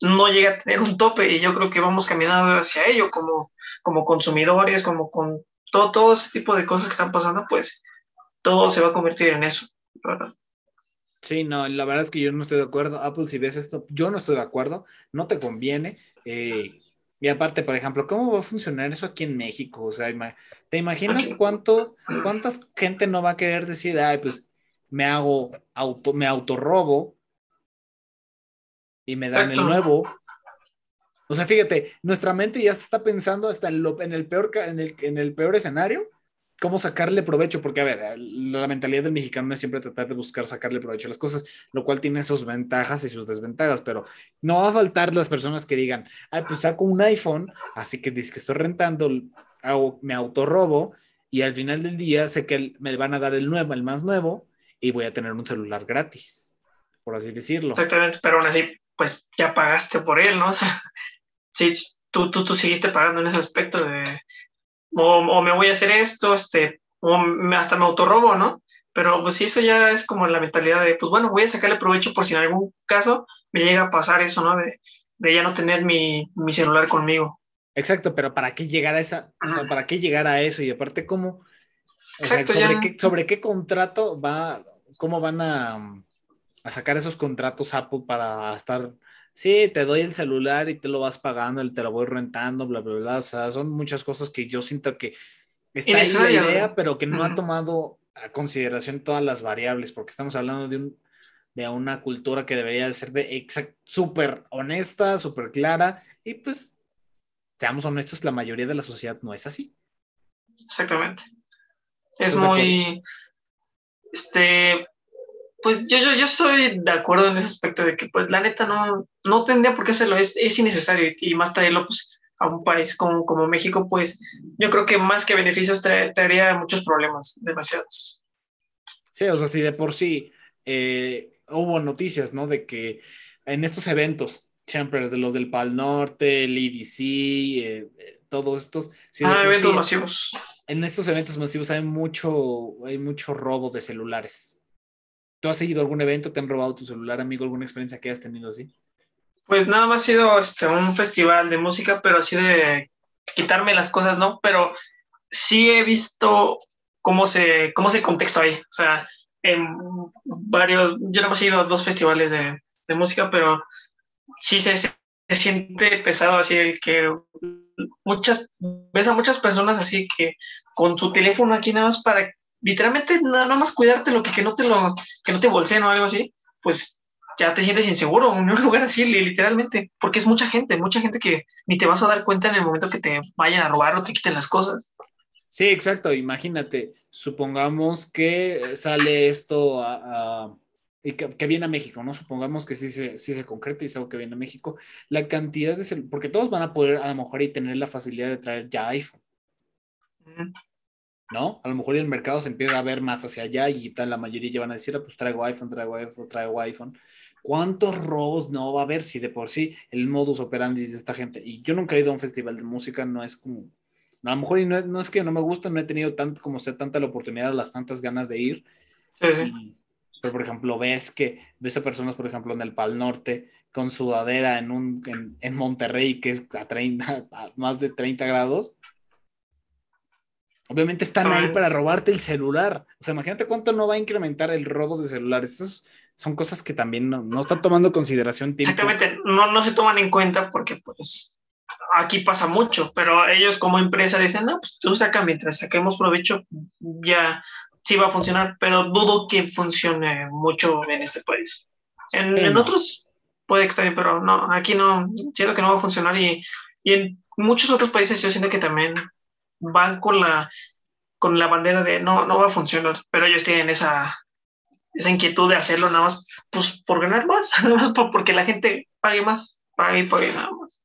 no llega a tener un tope y yo creo que vamos caminando hacia ello como, como consumidores, como con todo, todo ese tipo de cosas que están pasando, pues todo se va a convertir en eso. ¿verdad? Sí, no, la verdad es que yo no estoy de acuerdo. Apple, si ves esto, yo no estoy de acuerdo, no te conviene. Eh, y aparte, por ejemplo, ¿cómo va a funcionar eso aquí en México? O sea, ¿te imaginas cuánto, cuántas gente no va a querer decir, ay, pues me hago auto, me autorrobo y me dan el nuevo. O sea, fíjate, nuestra mente ya está pensando hasta en, en, el, peor, en, el, en el peor escenario cómo sacarle provecho, porque a ver, la mentalidad del mexicano es siempre tratar de buscar sacarle provecho a las cosas, lo cual tiene sus ventajas y sus desventajas, pero no va a faltar las personas que digan, ay, pues saco un iPhone, así que dice que estoy rentando, hago, me autorrobo y al final del día sé que me van a dar el nuevo, el más nuevo, y voy a tener un celular gratis, por así decirlo. Exactamente, pero aún así, pues ya pagaste por él, ¿no? O sea, sí, tú, tú, tú seguiste pagando en ese aspecto de o, me voy a hacer esto, este, o hasta me autorrobo, ¿no? Pero pues sí, eso ya es como la mentalidad de, pues bueno, voy a sacarle provecho por si en algún caso me llega a pasar eso, ¿no? De, de ya no tener mi, mi, celular conmigo. Exacto, pero ¿para qué llegar a esa, o sea, ¿para qué llegar a eso? Y aparte, ¿cómo? Exacto, sobre, qué, ¿Sobre qué contrato va, cómo van a, a sacar esos contratos Apple para estar sí, te doy el celular y te lo vas pagando, te lo voy rentando, bla, bla, bla. O sea, son muchas cosas que yo siento que está ahí la idea, pero que no ha tomado a consideración todas las variables, porque estamos hablando de, un, de una cultura que debería ser de súper honesta, súper clara, y pues, seamos honestos, la mayoría de la sociedad no es así. Exactamente. Es muy, este, pues yo, yo, yo estoy de acuerdo en ese aspecto de que pues la neta no, no tendría por qué hacerlo, es, es innecesario y más traerlo pues a un país como, como México, pues yo creo que más que beneficios traería muchos problemas, demasiados. Sí, o sea, si de por sí eh, hubo noticias, ¿no? De que en estos eventos, siempre de los del Pal Norte, el EDC, eh, eh, todos estos... ah, eventos masivos. En estos eventos masivos hay mucho, hay mucho robo de celulares ¿Tú has seguido algún evento? ¿Te han robado tu celular, amigo? ¿Alguna experiencia que hayas tenido así? Pues nada más ha sido este, un festival de música, pero así de quitarme las cosas, ¿no? Pero sí he visto cómo se, cómo se contexto ahí. O sea, en varios, yo nada más he ido a dos festivales de, de música, pero sí se, se, siente pesado, así que muchas, ves a muchas personas así que con su teléfono aquí nada más para literalmente nada más cuidarte lo que, que no te lo, que no te bolseen o algo así, pues ya te sientes inseguro en un lugar así, literalmente, porque es mucha gente, mucha gente que ni te vas a dar cuenta en el momento que te vayan a robar o te quiten las cosas. Sí, exacto. Imagínate, supongamos que sale esto a, y que, viene a México, ¿no? Supongamos que sí se, sí se concreta y es algo que viene a México. La cantidad de... Porque todos van a poder a lo mejor y tener la facilidad de traer ya iPhone. ¿No? A lo mejor el mercado se empieza a ver más hacia allá y tal, la mayoría ya van a decir, ah, pues traigo iPhone, traigo iPhone, traigo iPhone. ¿Cuántos robos no va a haber si de por sí el modus operandi de esta gente? Y yo nunca he ido a un festival de música, no es como, a lo mejor no, es que no me gusta, no he tenido tanto como sea tanta la oportunidad, las tantas ganas de ir. pero por ejemplo, ves que ves a personas, por ejemplo, en el Pal Norte con sudadera en, un, en, Monterrey que es a, 30, a más de 30 grados Obviamente están ahí para robarte el celular. O sea, imagínate cuánto no va a incrementar el robo de celulares. Esas son cosas que también no, no están tomando consideración. Exactamente, no, no se toman en cuenta porque pues aquí pasa mucho, pero ellos como empresa dicen, no, pues tú saca mientras saquemos provecho, ya sí va a funcionar, pero dudo que funcione mucho en este país. En, en otros puede que esté bien, pero no, aquí no, siento que no va a funcionar y, y en muchos otros países yo siento que también van con la, con la bandera de no, no va a funcionar, pero ellos tienen esa, esa inquietud de hacerlo nada más pues, por ganar más, nada más porque la gente pague más, pague y pague nada más.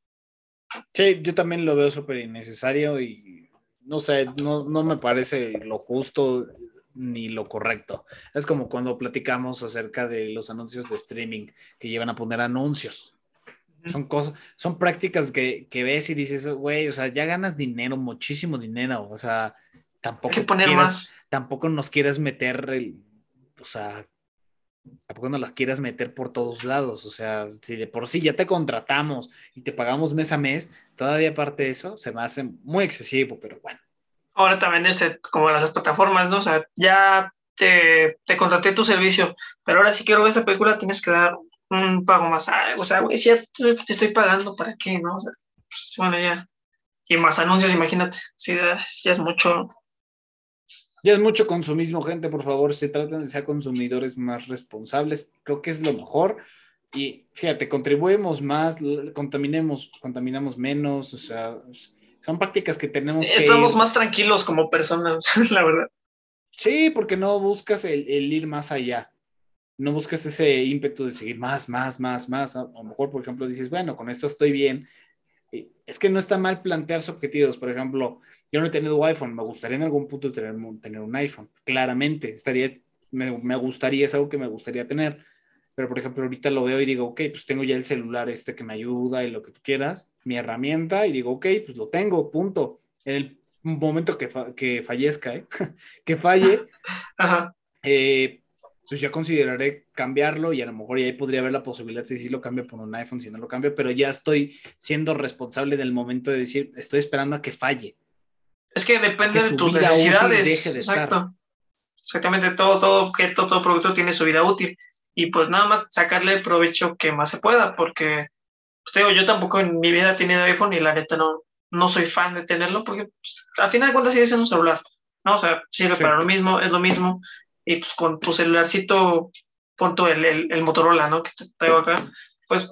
Sí, yo también lo veo súper innecesario y no sé, no, no me parece lo justo ni lo correcto. Es como cuando platicamos acerca de los anuncios de streaming que llevan a poner anuncios. Son cosas, son prácticas que, que ves y dices, güey, o sea, ya ganas dinero, muchísimo dinero, o sea, tampoco, tampoco nos quieras meter, el, o sea, tampoco nos las quieras meter por todos lados, o sea, si de por sí ya te contratamos y te pagamos mes a mes, todavía aparte de eso, se me hace muy excesivo, pero bueno. Ahora también es como las plataformas, ¿no? O sea, ya te, te contraté tu servicio, pero ahora si quiero ver esa película tienes que dar un pago más. o sea, güey, si ya te, estoy pagando, ¿para qué? ¿No? O sea, pues, bueno, ya. Y más anuncios, imagínate. Sí, ya es mucho. Ya es mucho consumismo, gente, por favor, se tratan de ser consumidores más responsables. Creo que es lo mejor, Y fíjate, contribuimos más, contaminemos, contaminamos menos, o sea, son prácticas que tenemos Estamos más tranquilos como personas, la verdad. Sí, porque no buscas el, ir más allá. No buscas ese ímpetu de seguir más, más, más, más. A lo mejor, por ejemplo, dices, bueno, con esto estoy bien. Es que no está mal plantearse objetivos. Por ejemplo, yo no he tenido iPhone, me gustaría en algún punto tener, tener un iPhone. Claramente, estaría, me, me gustaría, es algo que me gustaría tener pero por ejemplo ahorita lo veo y digo, ok, pues tengo ya el celular este que me ayuda y lo que tú quieras, mi herramienta, y digo, ok, pues lo tengo, punto. En el momento que, que fallezca, ¿eh? que falle, eh, pues ya consideraré cambiarlo y a lo mejor ya ahí podría haber la posibilidad de si lo cambio por un iPhone, si no lo cambio, pero ya estoy siendo responsable del momento de decir, estoy esperando a que falle. Es que depende de tus necesidades. Exacto. Exactamente, todo, todo objeto, todo producto tiene su vida útil y pues nada más sacarle el provecho que más se pueda, porque pues, yo tampoco en mi vida he tenido iPhone y la neta no, no soy fan de tenerlo, porque pues, al final de cuentas sigue siendo un celular, ¿no? O sea, sirve para lo mismo, es lo mismo, y pues con tu celularcito, punto el, el, el Motorola, ¿no? Que te traigo acá, pues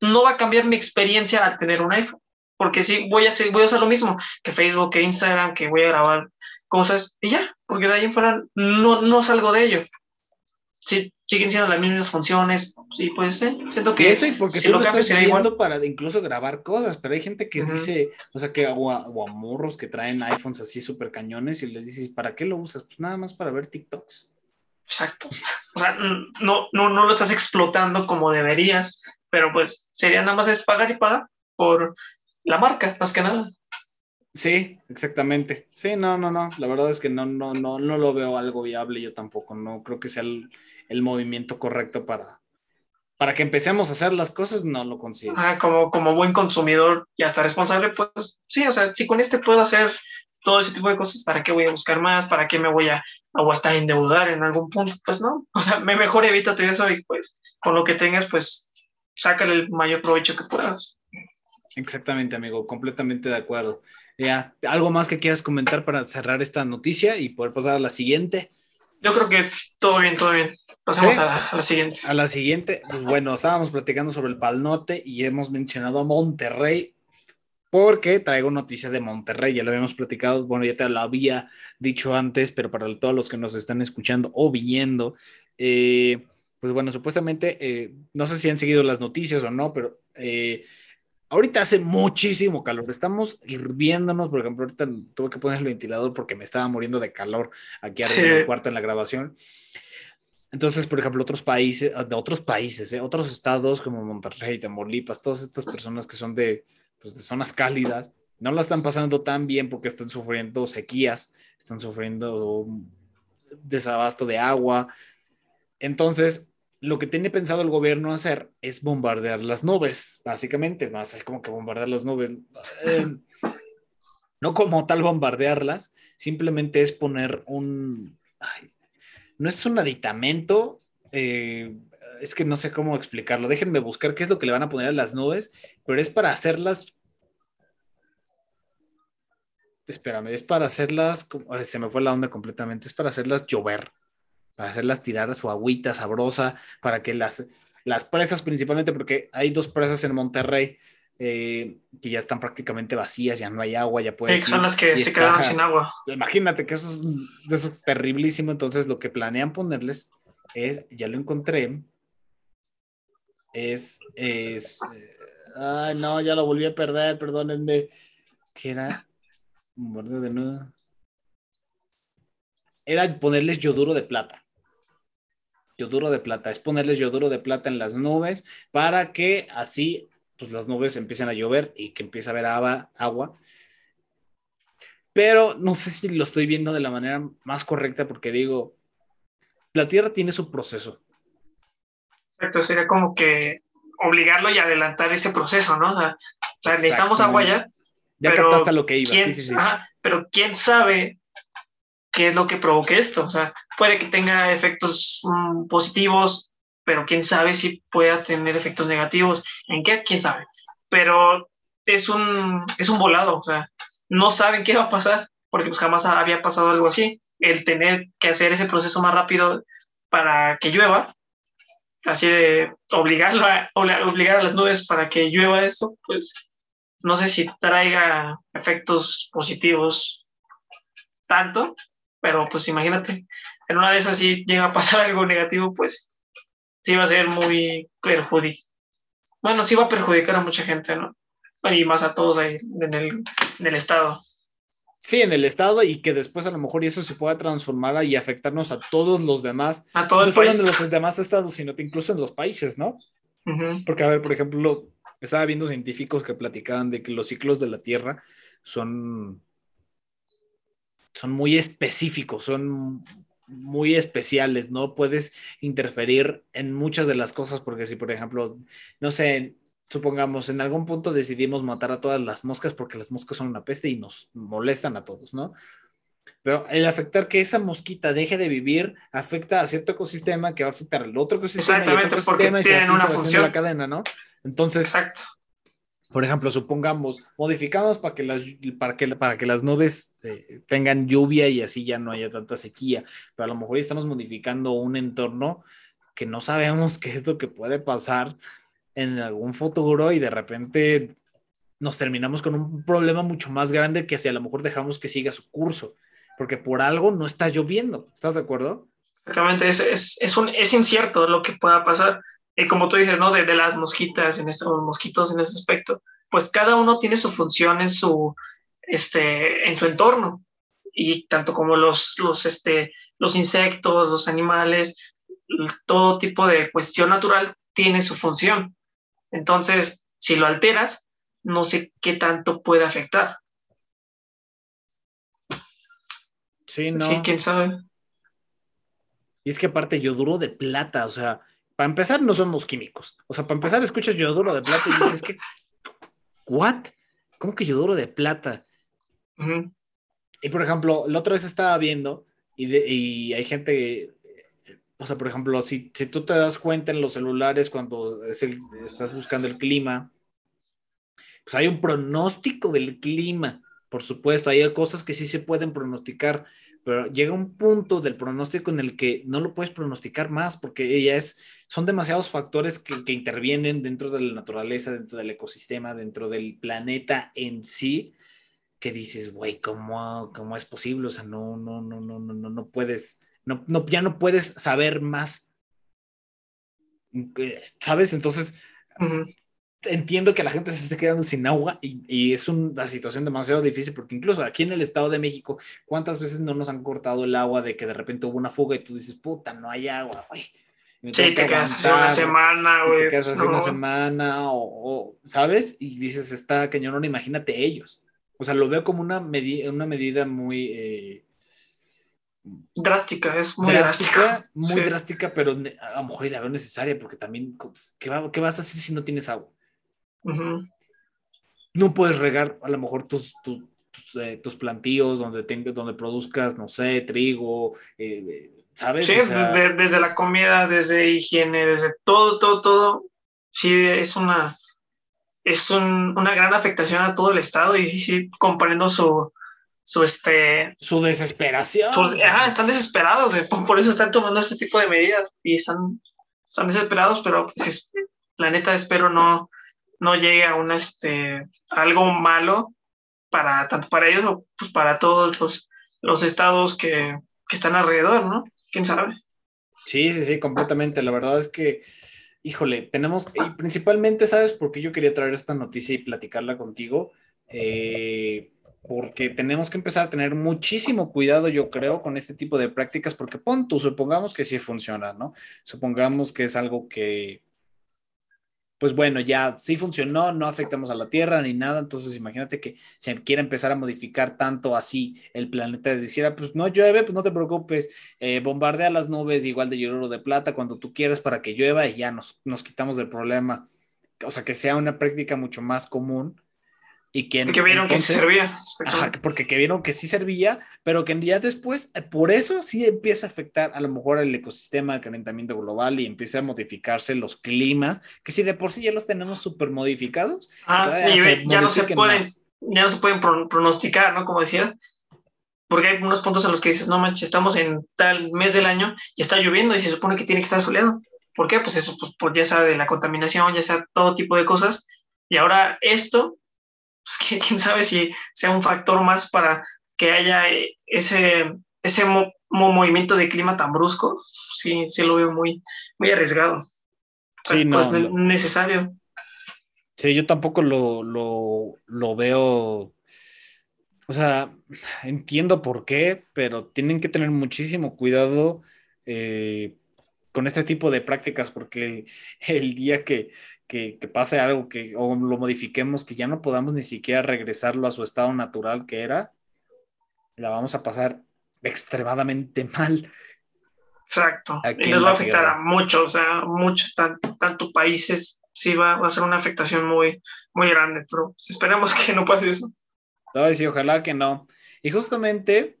no va a cambiar mi experiencia al tener un iPhone, porque sí, voy a, hacer, voy a usar lo mismo que Facebook, que Instagram, que voy a grabar cosas y ya, porque de ahí en fuera no, no salgo de ello sí, siguen siendo las mismas funciones. Sí, pues siento que. eso y porque si tú lo, estás igual. para incluso grabar cosas, pero hay gente que dice, o sea, que o a, morros que traen iPhones así súper cañones y les dices, ¿para qué lo usas? Pues nada más para ver TikToks. Exacto. O sea, no, no, no lo estás explotando como deberías, pero pues sería nada más es pagar y pagar por la marca, más que nada. Sí, exactamente. Sí, no, no, no. La verdad es que no, no, no, no lo veo algo viable. Yo tampoco. No creo que sea el, el movimiento correcto para, para que empecemos a hacer las cosas, no lo considero. como, como buen consumidor y hasta responsable, pues sí, o sea, si con este puedo hacer todo ese tipo de cosas, ¿para qué voy a buscar más? ¿Para qué me voy a, o hasta endeudar en algún punto? Pues no, o sea, me mejor evítate eso y pues con lo que tengas, pues sácale el mayor provecho que puedas. Exactamente, amigo, completamente de acuerdo. Ya, ¿algo más que quieras comentar para cerrar esta noticia y poder pasar a la siguiente? Yo creo que todo bien, todo bien. Pasamos a, la siguiente. A la siguiente, pues bueno, estábamos platicando sobre el Pal Norte y hemos mencionado a Monterrey porque traigo noticias de Monterrey, ya lo habíamos platicado, bueno, ya te lo había dicho antes, pero para todos los que nos están escuchando o viendo, eh, pues bueno, supuestamente, eh, no sé si han seguido las noticias o no, pero eh, ahorita hace muchísimo calor, estamos hirviéndonos, por ejemplo, ahorita tuve que poner el ventilador porque me estaba muriendo de calor aquí arriba en el cuarto en la grabación. Entonces, por ejemplo, otros países, de otros países, ¿eh? otros estados como Monterrey, Tamaulipas, todas estas personas que son de, pues, de zonas cálidas, no la están pasando tan bien porque están sufriendo sequías, están sufriendo desabasto de agua. Entonces, lo que tiene pensado el gobierno hacer es bombardear las nubes, básicamente, no es como que bombardear las nubes. Eh, no como tal bombardearlas, simplemente es poner un no es un aditamento, eh, es que no sé cómo explicarlo. Déjenme buscar qué es lo que le van a poner a las nubes, pero es para hacerlas. Espérame, es para hacerlas. Se me fue la onda completamente. Es para hacerlas llover, para hacerlas tirar su agüita sabrosa, para que las, las presas, principalmente, porque hay dos presas en Monterrey eh, que ya están prácticamente vacías, ya no hay agua, ya puedes. son las que se quedaron sin agua. Imagínate que eso es, eso es terriblísimo. Entonces, lo que planean ponerles es, ya lo encontré, es, es, eh, ay, no, ya lo volví a perder, perdónenme, que era, de nuevo. Era ponerles yoduro de plata. Yoduro de plata, es ponerles yoduro de plata en las nubes para que así pues las nubes empiezan a llover y que empieza a haber agua, Pero no sé si lo estoy viendo de la manera más correcta porque digo, la Tierra tiene su proceso. Exacto, sería como que obligarlo y adelantar ese proceso, ¿no? O sea, necesitamos agua ya. Ya captaste lo que iba. sí, sí, sí. pero quién sabe qué es lo que provoque esto. O sea, puede que tenga efectos mm, positivos, pero quién sabe si pueda tener efectos negativos. ¿En qué? ¿Quién sabe? Pero es un, es un volado, o sea, no saben qué va a pasar, porque pues jamás había pasado algo así. El tener que hacer ese proceso más rápido para que llueva, así de obligarlo obligar a las nubes para que llueva esto, pues no sé si traiga efectos positivos tanto, pero pues imagínate, en una de esas si llega a pasar algo negativo, pues sí va a ser muy perjudicial. Bueno, sí va a perjudicar a mucha gente, ¿no? Y más a todos ahí en el, en el estado. Sí, en el estado y que después a lo mejor eso se pueda transformar y afectarnos a todos los demás. A todos no solo en los demás estados, sino incluso en los países, ¿no? Porque, a ver, por ejemplo, estaba viendo científicos que platicaban de que los ciclos de la Tierra son, son muy específicos, son muy especiales, no puedes interferir en muchas de las cosas, porque si, por ejemplo, no sé, supongamos, en algún punto decidimos matar a todas las moscas porque las moscas son una peste y nos molestan a todos, ¿no? Pero el afectar que esa mosquita deje de vivir afecta a cierto ecosistema que va a afectar al otro ecosistema y otro ecosistema y así se va haciendo la cadena, ¿no? Entonces, Exacto. Por ejemplo, supongamos, modificamos para que las, para que, para que las nubes eh, tengan lluvia y así ya no haya tanta sequía, pero a lo mejor estamos modificando un entorno que no sabemos qué es lo que puede pasar en algún futuro y de repente nos terminamos con un problema mucho más grande que si a lo mejor dejamos que siga su curso, porque por algo no está lloviendo. ¿Estás de acuerdo? Exactamente, es, es, es, un, es incierto lo que pueda pasar. Y como tú dices, ¿no? De, de las mosquitas, en este, mosquitos en ese aspecto, pues cada uno tiene su función en su, este, en su entorno. Y tanto como los, los, este, los insectos, los animales, todo tipo de cuestión natural tiene su función. Entonces, si lo alteras, no sé qué tanto puede afectar. Sí, no. Sí, quién sabe. Y es que aparte yoduro de plata, o sea, para empezar no somos químicos. O sea, para empezar escuchas yoduro de plata y dices que, ¿what? ¿Cómo que yoduro de plata? Y por ejemplo, la otra vez estaba viendo y, y hay gente o sea, por ejemplo, si, si tú te das cuenta en los celulares cuando estás buscando el clima, pues hay un pronóstico del clima, por supuesto, hay cosas que sí se pueden pronosticar, pero llega un punto del pronóstico en el que no lo puedes pronosticar más porque ella es, son demasiados factores que, que intervienen dentro de la naturaleza, dentro del ecosistema, dentro del planeta en sí, que dices, güey, ¿cómo, ¿cómo es posible? O sea, no, no, no, no, no, no, no puedes no, ya no puedes saber más. ¿Sabes? Entonces, entiendo que la gente se esté quedando sin agua y, es una situación demasiado difícil porque incluso aquí en el Estado de México, ¿cuántas veces no nos han cortado el agua de que de repente hubo una fuga y tú dices, puta, no hay agua, güey? Sí, te quedas hace una semana, güey. Te quedas hace una semana, o, ¿sabes? Y dices, está cañón, imagínate ellos. O sea, lo veo como una, medida una medida muy, eh, drástica, es muy drástica. muy drástica, pero a lo mejor la veo necesaria porque también, ¿qué, ¿qué, vas a hacer si no tienes agua? No puedes regar a lo mejor tus, tus, eh, plantíos donde, tengas, donde produzcas, no sé, trigo, eh, ¿sabes? Sí, desde la comida, desde higiene, desde todo, todo, todo. Sí, es una, es una gran afectación a todo el estado y sí, comprendo su, su este su desesperación. están desesperados, por, eso están tomando este tipo de medidas y están, están desesperados, pero pues la neta espero no, no llegue a un este algo malo para tanto para ellos o pues para todos los, los estados que, que están alrededor, ¿no? ¿Quién sabe? Sí, sí, sí, completamente. La verdad es que, híjole, tenemos, y principalmente, ¿sabes por qué yo quería traer esta noticia y platicarla contigo? Eh, porque tenemos que empezar a tener muchísimo cuidado, yo creo, con este tipo de prácticas, porque pon tú, supongamos que sí funciona, ¿no? Supongamos que es algo que, pues bueno, ya sí funcionó, no afectamos a la Tierra ni nada, entonces imagínate que si quiere empezar a modificar tanto así el planeta, dijera, pues no llueve, pues no te preocupes, eh, bombardea las nubes igual de oro de plata cuando tú quieras para que llueva y ya nos, nos quitamos del problema. O sea, que sea una práctica mucho más común y que, vieron que sí servía. porque que vieron que sí servía, pero que ya después, eh, por eso sí empieza a afectar a lo mejor el ecosistema, el calentamiento global y empieza a modificarse los climas, que si de por sí ya los tenemos súper modificados, ah, ya no se pueden, ya no se pueden pronosticar, ¿no? Como decías, porque hay unos puntos en los que dices, no manches, estamos en tal mes del año y está lloviendo y se supone que tiene que estar soleado. ¿Por qué? Pues eso, pues, pues ya sea de la contaminación, ya sea todo tipo de cosas. Y ahora esto, pues, quién sabe si sea un factor más para que haya eh, ese, ese movimiento de clima tan brusco. Sí, sí lo veo muy, muy arriesgado. Sí, no, pues necesario. Sí, yo tampoco lo, lo, lo veo o sea, entiendo por qué, pero tienen que tener muchísimo cuidado eh, con este tipo de prácticas, porque el, día que, que, pase algo que, o lo modifiquemos, que ya no podamos ni siquiera regresarlo a su estado natural que era, la vamos a pasar extremadamente mal. Exacto. Y nos va a afectar a muchos, o sea, muchos, tanto, países, sí va, va, a ser una afectación muy, muy grande, pero esperemos que no pase eso. No, sí, ojalá que no. Y justamente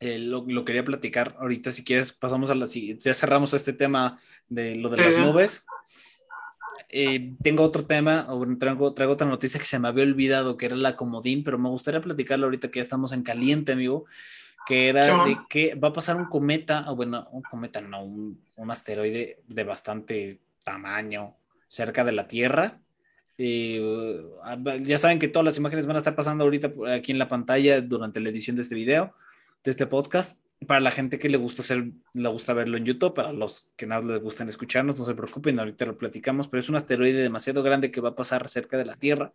eh, lo, quería platicar ahorita, si quieres, pasamos a la ya cerramos este tema de lo de las nubes. Eh, tengo otro tema, o traigo, traigo, otra noticia que se me había olvidado, que era la comodín, pero me gustaría platicarlo ahorita que ya estamos en caliente, amigo, que era de que va a pasar un cometa, o bueno, un cometa, no, un, un asteroide de bastante tamaño cerca de la Tierra, eh, ya saben que todas las imágenes van a estar pasando ahorita aquí en la pantalla durante la edición de este video, de este podcast. Para la gente que le gusta hacer, le gusta verlo en YouTube, para los que no les gustan escucharnos, no se preocupen, ahorita lo platicamos, pero es un asteroide demasiado grande que va a pasar cerca de la Tierra.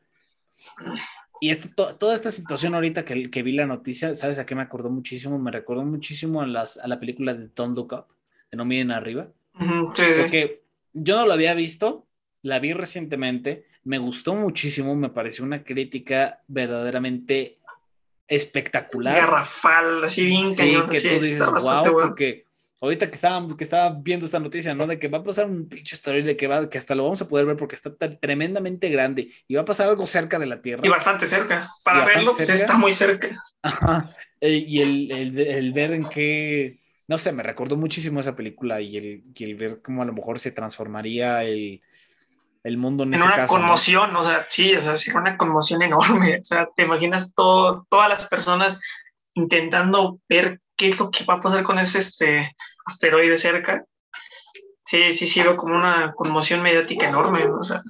Y toda esta situación ahorita que, que, vi la noticia, ¿sabes a qué me acordó muchísimo? Me recordó muchísimo a, las, a la película de Don't Look Up, de No Miren Arriba. Porque yo no lo había visto, la vi recientemente me gustó muchísimo, me pareció una crítica verdaderamente espectacular. Garrafal, así bien sí, que tú dices, wow, porque ahorita que estaba, que estaba viendo esta noticia, ¿no? De que va a pasar un pinche de que va, que hasta lo vamos a poder ver porque está tremendamente grande y va a pasar algo cerca de la Tierra. Y bastante cerca. Para verlo, pues está muy cerca. Ajá. Eh, y el, el, el, ver en qué, no sé, me recordó muchísimo esa película y el, y el ver cómo a lo mejor se transformaría el, el mundo en, en una conmoción, o sea, sí, o sea, sería una conmoción enorme. O sea, te imaginas todo, todas las personas intentando ver qué es lo que va a pasar con ese este, asteroide cerca. Sí, sí, sí, como una conmoción mediática enorme, o sea.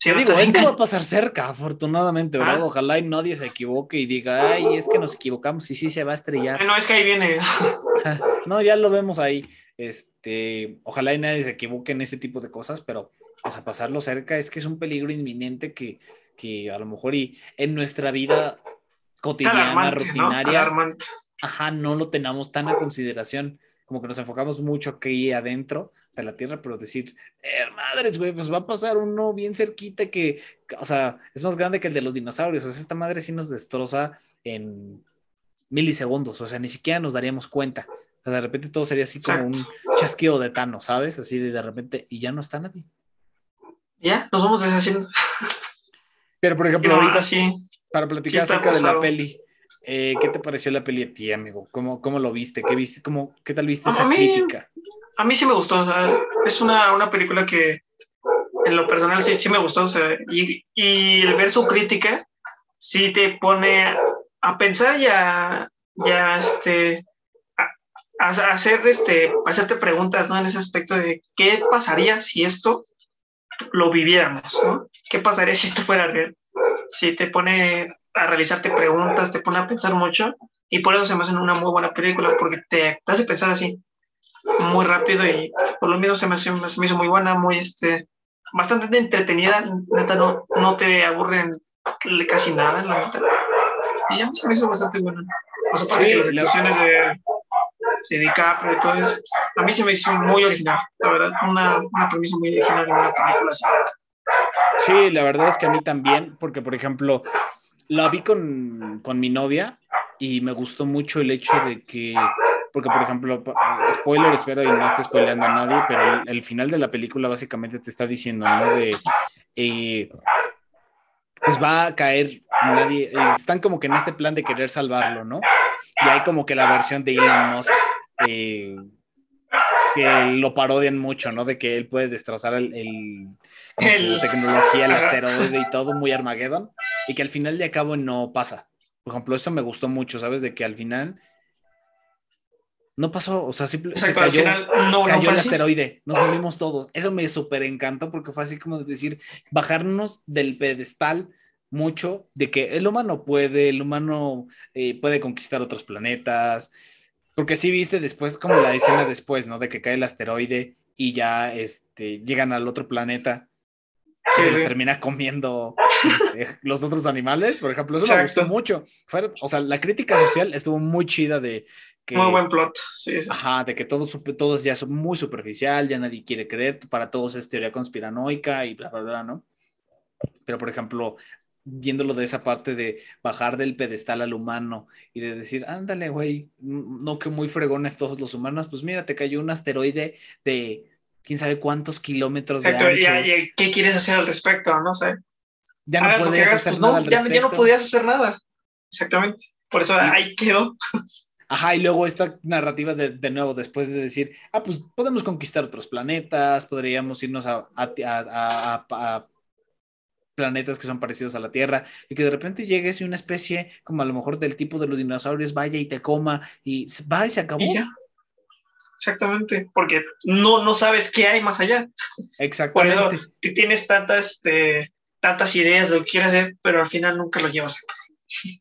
Sí, digo, esto va a pasar cerca, afortunadamente, ¿verdad? Ah. Ojalá y nadie se equivoque y diga, ay, es que nos equivocamos y sí se va a estrellar. No, es que ahí viene. no, ya lo vemos ahí. Este, ojalá y nadie se equivoque en ese tipo de cosas, pero pues a pasarlo cerca, es que es un peligro inminente que, que a lo mejor y en nuestra vida cotidiana, rutinaria, ajá, no lo tenemos tan a consideración, como que nos enfocamos mucho aquí adentro de la Tierra, pero decir, eh, madres, güey, pues va a pasar uno bien cerquita que, o sea, es más grande que el de los dinosaurios, o sea, esta madre sí nos destroza en milisegundos, o sea, ni siquiera nos daríamos cuenta. O sea, de repente todo sería así como un chasquido de Tano, ¿sabes? Así de, de repente, y ya no está nadie ya, nos vamos deshaciendo. Pero, por ejemplo, ahorita sí, para platicar acerca de la peli, eh, ¿qué te pareció la peli a ti, amigo? ¿Cómo, cómo lo viste? ¿Qué viste? ¿Cómo, ¿Qué tal viste esa crítica? A mí sí me gustó, es una, una, película que en lo personal sí, sí me gustó, o sea, y, y el ver su crítica sí te pone a pensar ya, ya, este, a, hacer, este, hacerte preguntas, ¿no? En ese aspecto de qué pasaría si esto lo viviéramos, ¿no? ¿Qué pasaría si esto fuera real? Si te pone a realizarte preguntas, te pone a pensar mucho y por eso se me hace una muy buena película porque te, hace pensar así muy rápido y por lo menos se me, hace, me hizo muy buena, muy este, bastante entretenida, neta no, no te aburren casi nada, la neta. Y ya se me hizo bastante buena. Por supuesto que las relaciones de de DiCaprio y. A mí se me hizo muy original, la verdad, una, una premisa muy original en una película así. Sí, la verdad es que a mí también, porque por ejemplo, la vi con, con mi novia y me gustó mucho el hecho de que, porque por ejemplo, spoiler, espero y no esté spoileando a nadie, pero el, final de la película básicamente te está diciendo, ¿no? De, eh, pues va a caer nadie, eh, están como que en este plan de querer salvarlo, ¿no? Y hay como que la versión de Elon Musk eh, que lo parodian mucho, ¿no? De que él puede destrozar el, el, tecnología, el asteroide y todo, muy Armageddon, y que al final de acabo no pasa. Por ejemplo, eso me gustó mucho, ¿sabes? De que al final no pasó, o sea, simplemente se cayó, cayó el asteroide, nos morimos todos. Eso me súper encantó porque fue así como decir, bajarnos del pedestal mucho de que el humano puede, el humano eh, puede conquistar otros planetas, porque sí viste después como la escena después, ¿no? De que cae el asteroide y ya este, llegan al otro planeta. y se les termina comiendo este, los otros animales, por ejemplo, eso me gustó mucho. o sea, la crítica social estuvo muy chida de muy buen plot, sí, Ajá, de que todos, todos ya son muy superficial, ya nadie quiere creer, para todos es teoría conspiranoica y bla, bla, bla, ¿no? Pero, por ejemplo, viéndolo de esa parte de bajar del pedestal al humano y de decir, ándale, güey, no que muy fregones todos los humanos, pues mira, te cayó un asteroide de quién sabe cuántos kilómetros de ancho. Y, ¿Qué quieres hacer al respecto? No sé. Ya no podías hacer pues, nada. ya, ya, no podías hacer nada. Exactamente. Por eso ahí quedó. Ajá, y luego esta narrativa de, de, nuevo, después de decir, ah, pues podemos conquistar otros planetas, podríamos irnos a, a, planetas que son parecidos a la Tierra, y que de repente llegues y una especie, como a lo mejor del tipo de los dinosaurios, vaya y te coma, y va y se acabó. Exactamente, porque no, no sabes qué hay más allá. Exactamente. Por eso tienes tantas, este, tantas ideas de lo que quieres hacer, pero al final nunca lo llevas a cabo.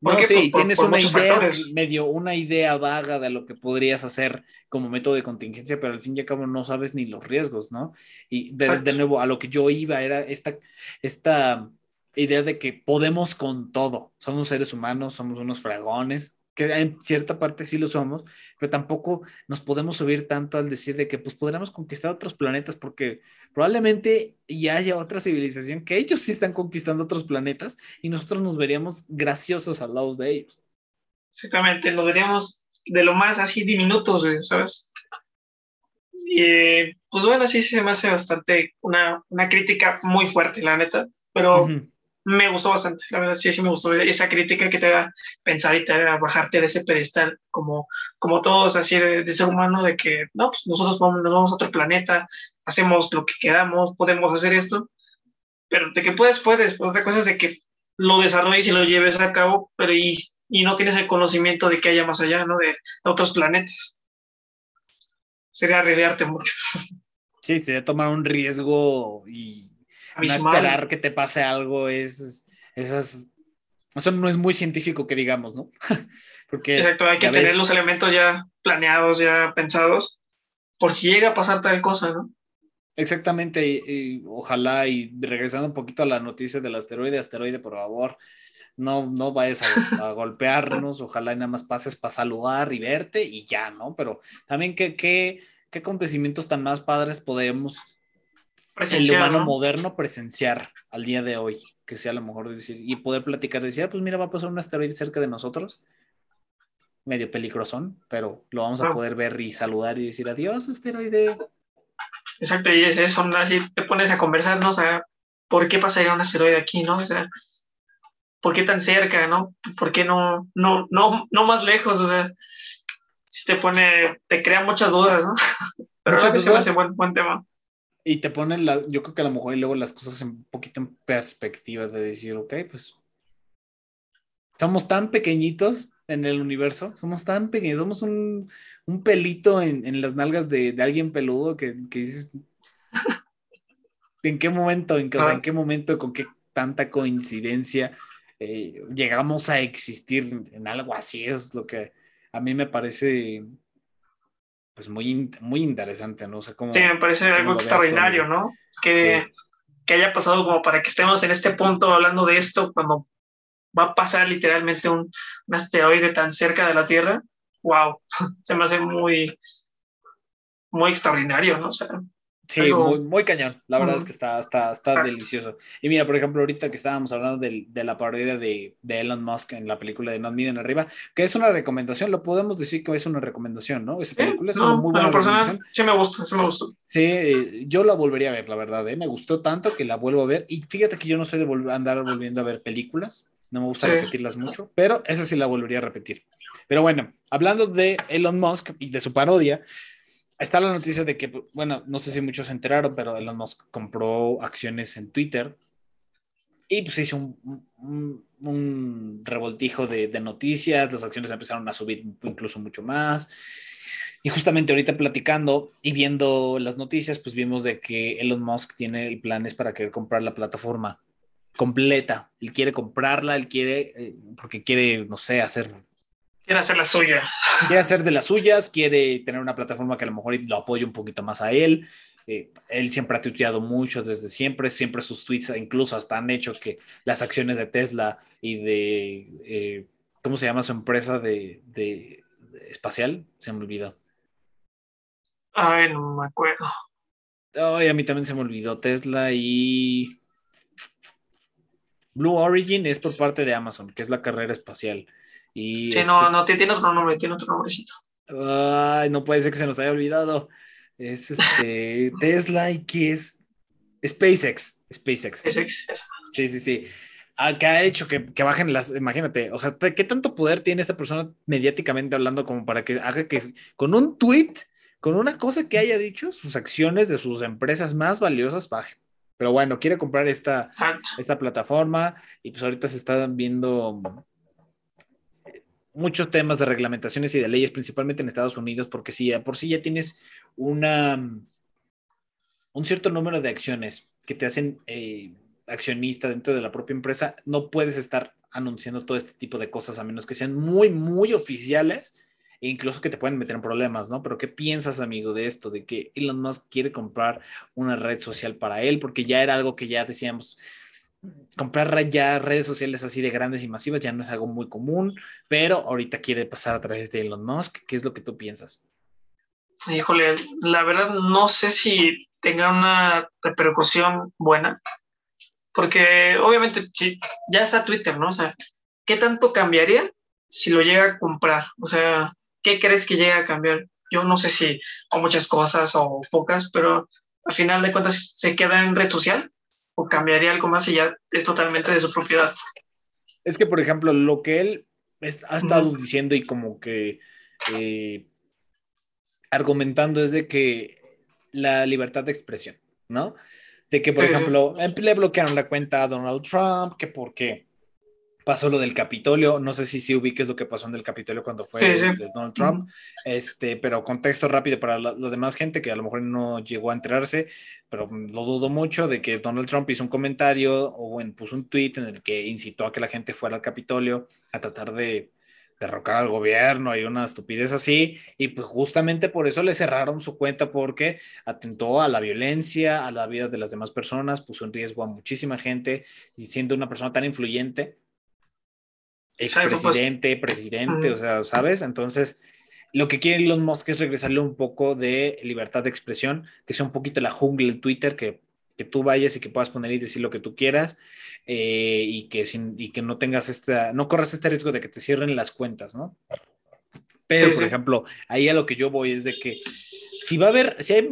No, sí, tienes una idea, medio una idea vaga de lo que podrías hacer como método de contingencia, pero al fin y al cabo no sabes ni los riesgos, ¿no? Y de, nuevo, a lo que yo iba era esta, esta idea de que podemos con todo. Somos seres humanos, somos unos fragones, que en cierta parte sí lo somos, pero tampoco nos podemos subir tanto al decir de que pues podremos conquistar otros planetas porque probablemente ya haya otra civilización que ellos sí están conquistando otros planetas y nosotros nos veríamos graciosos al lado de ellos. Exactamente, nos veríamos de lo más así diminutos, ¿sabes? Pues bueno, sí se me hace bastante una, una crítica muy fuerte, la neta, pero me gustó bastante, la verdad, sí, sí me gustó esa crítica que te da pensar y te da bajarte de ese pedestal, como, como todos así de, ser humano, de que no, pues nosotros vamos, nos vamos a otro planeta, hacemos lo que queramos, podemos hacer esto, pero de que puedes, puedes, otra cosa es de que lo desarrolles y lo lleves a cabo, pero y, y no tienes el conocimiento de que haya más allá, ¿no? De, de otros planetas. Sería arriesgarte mucho. Sí, sería tomar un riesgo y no esperar que te pase algo es, esas, eso no es muy científico que digamos, ¿no? Porque Exacto, hay que tener los elementos ya planeados, ya pensados, por si llega a pasar tal cosa, ¿no? Exactamente, y, ojalá, y regresando un poquito a la noticia del asteroide, asteroide, por favor, no, no vayas a, golpearnos, ojalá y nada más pases para saludar y verte y ya, ¿no? Pero también qué, qué, qué acontecimientos tan más padres podemos el humano moderno presenciar al día de hoy, que sea a lo mejor decir, y poder platicar, decir, ah, pues mira, va a pasar un asteroide cerca de nosotros, medio peligrosón, pero lo vamos a poder ver y saludar y decir adiós, asteroide. Exacto, y es eso, así te pones a conversar, ¿no? O sea, ¿por qué pasaría un asteroide aquí, no? O sea, ¿por qué tan cerca, no? ¿Por qué no, no, no, no más lejos? O sea, si te pone, te crea muchas dudas, ¿no? Pero a veces se me hace buen, buen tema y te ponen la, yo creo que a lo mejor y luego las cosas un poquito en perspectivas de decir, ok, pues somos tan pequeñitos en el universo, somos tan pequeños, somos un, un pelito en, en, las nalgas de, de alguien peludo que, que, dices, ¿en qué momento, en, en qué momento, con qué tanta coincidencia eh, llegamos a existir en algo así? Es lo que a mí me parece pues muy, muy interesante, ¿no? sé cómo, sí, me parece algo extraordinario, ¿no? Que, que haya pasado como para que estemos en este punto hablando de esto cuando va a pasar literalmente un, un asteroide tan cerca de la Tierra. ¡Wow! Se me hace muy, muy extraordinario, ¿no? O sea, Sí, muy, muy, cañón. La verdad es que está, está, está delicioso. Y mira, por ejemplo, ahorita que estábamos hablando de, de la parodia de, de, Elon Musk en la película de Not Miren Arriba, que es una recomendación, lo podemos decir que es una recomendación, ¿no? Esa película es una muy buena recomendación. Sí, me gusta, sí me gustó. Sí, yo la volvería a ver, la verdad, ¿eh? Me gustó tanto que la vuelvo a ver. Y fíjate que yo no soy de andar volviendo a ver películas, no me gusta repetirlas mucho, pero esa sí la volvería a repetir. Pero bueno, hablando de Elon Musk y de su parodia, está la noticia de que, bueno, no sé si muchos se enteraron, pero Elon Musk compró acciones en Twitter Y pues hizo un, un, revoltijo de, noticias, las acciones empezaron a subir incluso mucho más. Y justamente ahorita platicando y viendo las noticias, pues vimos de que Elon Musk tiene planes para querer comprar la plataforma completa. Él quiere comprarla, él quiere, eh, porque quiere, no sé, hacer... Quiere hacer la suya. Quiere hacer de las suyas, quiere tener una plataforma que a lo mejor lo apoye un poquito más a él. Eh, él siempre ha tuiteado mucho desde siempre, siempre sus tweets incluso hasta han hecho que las acciones de Tesla y de, eh, ¿cómo se llama su empresa de, de, espacial? Se me olvidó. Ay, no me acuerdo. Ay, a mí también se me olvidó Tesla y Blue Origin es por parte de Amazon, que es la carrera espacial. Y sí, no, este no, tiene otro nombre, tiene otro nombrecito. Ay, no puede ser que se nos haya olvidado. Es este Tesla y qué es SpaceX. SpaceX. SpaceX. Sí, sí, sí. Ah, que ha hecho que, que, bajen las, imagínate, o sea, ¿qué tanto poder tiene esta persona mediáticamente hablando como para que haga que con un tweet, con una cosa que haya dicho, sus acciones de sus empresas más valiosas bajen? Pero bueno, quiere comprar esta, esta plataforma y pues ahorita se están viendo muchos temas de reglamentaciones y de leyes, principalmente en Estados Unidos, porque si por sí ya tienes una, un cierto número de acciones que te hacen eh, accionista dentro de la propia empresa, no puedes estar anunciando todo este tipo de cosas a menos que sean muy, muy oficiales e incluso que te pueden meter en problemas, ¿no? Pero ¿qué piensas, amigo, de esto? De que Elon Musk quiere comprar una red social para él, porque ya era algo que ya decíamos, comprar ya redes sociales así de grandes y masivas ya no es algo muy común, pero ahorita quiere pasar a través de Elon Musk. ¿Qué es lo que tú piensas? Híjole, la verdad no sé si tenga una repercusión buena, porque obviamente ya está Twitter, ¿no? O sea, ¿qué tanto cambiaría si lo llega a comprar? O sea, ¿qué crees que llega a cambiar? Yo no sé si o muchas cosas o pocas, pero al final de cuentas se queda en red social o cambiaría algo más y ya es totalmente de su propiedad. Es que, por ejemplo, lo que él ha estado diciendo y como que eh, argumentando es de que la libertad de expresión, ¿no? De que, por ejemplo, le bloquearon la cuenta a Donald Trump, que por qué pasó lo del Capitolio, no sé si sí ubiques lo que pasó en el Capitolio cuando fue de Donald Trump, este, pero contexto rápido para la, demás gente que a lo mejor no llegó a enterarse, pero lo dudo mucho de que Donald Trump hizo un comentario o puso un tweet en el que incitó a que la gente fuera al Capitolio a tratar de derrocar al gobierno y una estupidez así, y pues justamente por eso le cerraron su cuenta porque atentó a la violencia, a la vida de las demás personas, puso en riesgo a muchísima gente y siendo una persona tan influyente, expresidente, presidente, o sea, ¿sabes? Entonces, lo que quiere Elon Musk es regresarle un poco de libertad de expresión, que sea un poquito la jungla en Twitter, que, que tú vayas y que puedas poner y decir lo que tú quieras, eh, y, que sin, y que no tengas esta, no corras este riesgo de que te cierren las cuentas, ¿no? Pero, por ejemplo, ahí a lo que yo voy es de que si va a haber, si hay,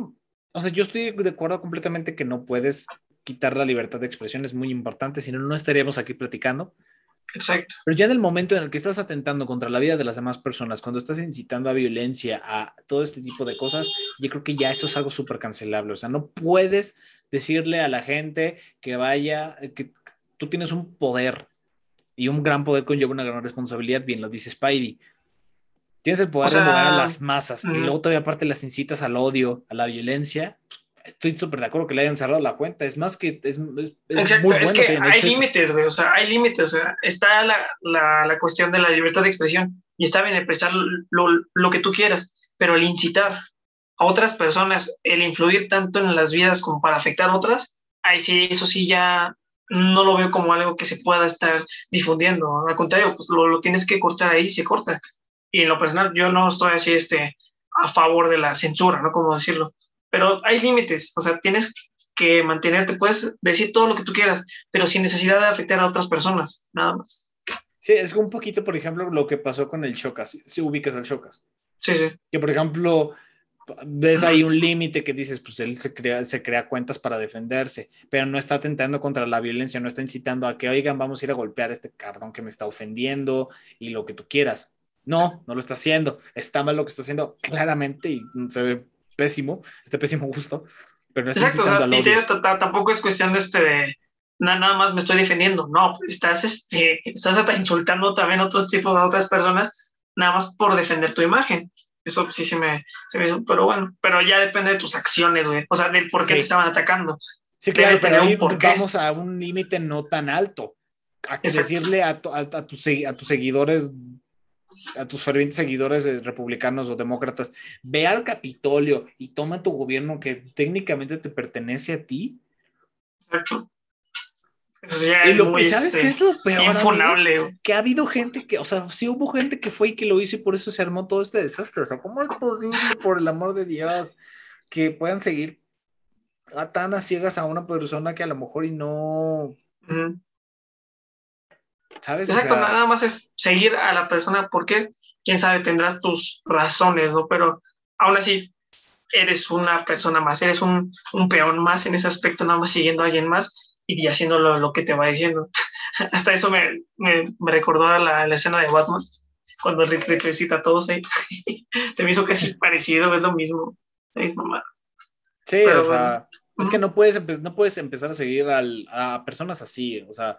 o sea, yo estoy de acuerdo completamente que no puedes quitar la libertad de expresión, es muy importante, si no, no estaríamos aquí platicando. Exacto. Pero ya en el momento en el que estás atentando contra la vida de las demás personas, cuando estás incitando a violencia, a todo este tipo de cosas, yo creo que ya eso es algo súper cancelable. O sea, no puedes decirle a la gente que vaya, que tú tienes un poder y un gran poder conlleva una gran responsabilidad, bien lo dice Spidey. Tienes el poder de mover a las masas y luego todavía aparte las incitas al odio, a la violencia, pues, estoy súper de acuerdo que le hayan cerrado la cuenta. Es más que es, es, Exacto, es que, hay límites, güey. O sea, hay límites. O sea, está la, la, la, cuestión de la libertad de expresión y está bien expresar lo, lo, que tú quieras, pero el incitar a otras personas, el influir tanto en las vidas como para afectar a otras, ahí sí, eso sí ya no lo veo como algo que se pueda estar difundiendo. Al contrario, pues lo, lo tienes que cortar ahí, se corta. Y en lo personal, yo no estoy así este, a favor de la censura, ¿no? Como decirlo pero hay límites, o sea, tienes que mantenerte, puedes decir todo lo que tú quieras, pero sin necesidad de afectar a otras personas, nada más. Sí, es un poquito, por ejemplo, lo que pasó con el Chocas, si ubicas al Chocas. Sí, sí. Que, por ejemplo, ves ahí un límite que dices, pues él se crea, se crea cuentas para defenderse, pero no está atentando contra la violencia, no está incitando a que, oigan, vamos a ir a golpear a este cabrón que me está ofendiendo y lo que tú quieras. No, no lo está haciendo. Está mal lo que está haciendo claramente y se ve pésimo, este pésimo gusto, pero no Exacto, o sea, tampoco es cuestión de este nada más me estoy defendiendo. No, estás, este, estás hasta insultando también a otros tipos, a otras personas, nada más por defender tu imagen. Eso sí se me, se me hizo, pero bueno, pero ya depende de tus acciones, güey. O sea, del por qué te estaban atacando. Sí, claro, pero ahí vamos a un límite no tan alto. A decirle a, a, a, tus, a tus seguidores a tus fervientes seguidores republicanos o demócratas, ve al Capitolio y toma tu gobierno que técnicamente te pertenece a ti. Exacto. y lo que sabes que es lo este, peor. que ha habido gente que, o sea, sí hubo gente que fue y que lo hizo y por eso se armó todo este desastre. O sea, ¿cómo es posible, por el amor de Dios, que puedan seguir tan a ciegas a una persona que a lo mejor y no. ¿Sabes? Exacto, nada más es seguir a la persona porque, quién sabe, tendrás tus razones, ¿no? Pero aún así, eres una persona más, eres un, un peón más en ese aspecto, nada más siguiendo a alguien más y haciendo lo, que te va diciendo. Hasta eso me, me, recordó a la, la, escena de Batman, cuando Rick recita a todos ahí. Se me hizo casi parecido, es lo mismo, la misma Sí, o sea, es que no puedes, no puedes empezar a seguir al, a personas así, o sea,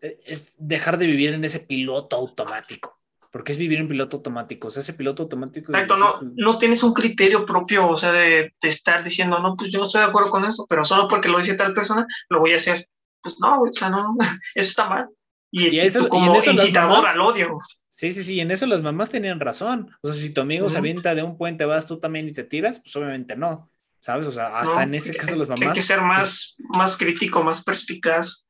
es dejar de vivir en ese piloto automático. Porque es vivir en piloto automático. O sea, ese piloto automático. Exacto, no, no tienes un criterio propio, o sea, de, estar diciendo, no, pues yo no estoy de acuerdo con eso, pero solo porque lo dice tal persona, lo voy a hacer. Pues no, o sea, no, eso está mal. Y, eso, como incitador al odio. Sí, sí, sí, en eso las mamás tenían razón. O sea, si tu amigo se avienta de un puente, vas tú también y te tiras, pues obviamente no. ¿Sabes? O sea, hasta en ese caso las mamás. Hay que ser más, más crítico, más perspicaz.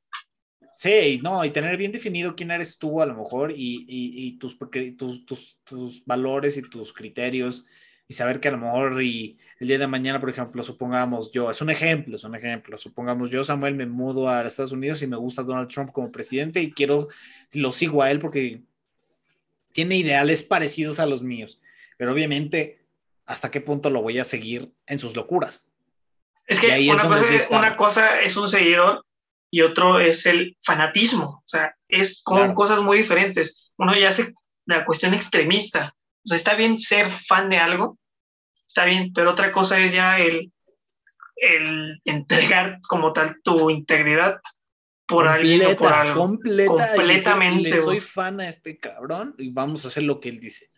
Sí, no, y tener bien definido quién eres tú a lo mejor y, y, tus, tus, tus, tus, valores y tus criterios y saber que a lo mejor y el día de mañana, por ejemplo, supongamos yo, es un ejemplo, es un ejemplo, supongamos yo, Samuel, me mudo a Estados Unidos y me gusta Donald Trump como presidente y quiero, lo sigo a él porque tiene ideales parecidos a los míos, pero obviamente, ¿hasta qué punto lo voy a seguir en sus locuras? Es que una, cosa es, una cosa es un seguidor y otro es el fanatismo, o sea, es con cosas muy diferentes. Uno ya hace la cuestión extremista, o sea, está bien ser fan de algo, está bien, pero otra cosa es ya el, el entregar como tal tu integridad por alguien o por algo. completamente. Le soy, fan a este cabrón y vamos a hacer lo que él dice.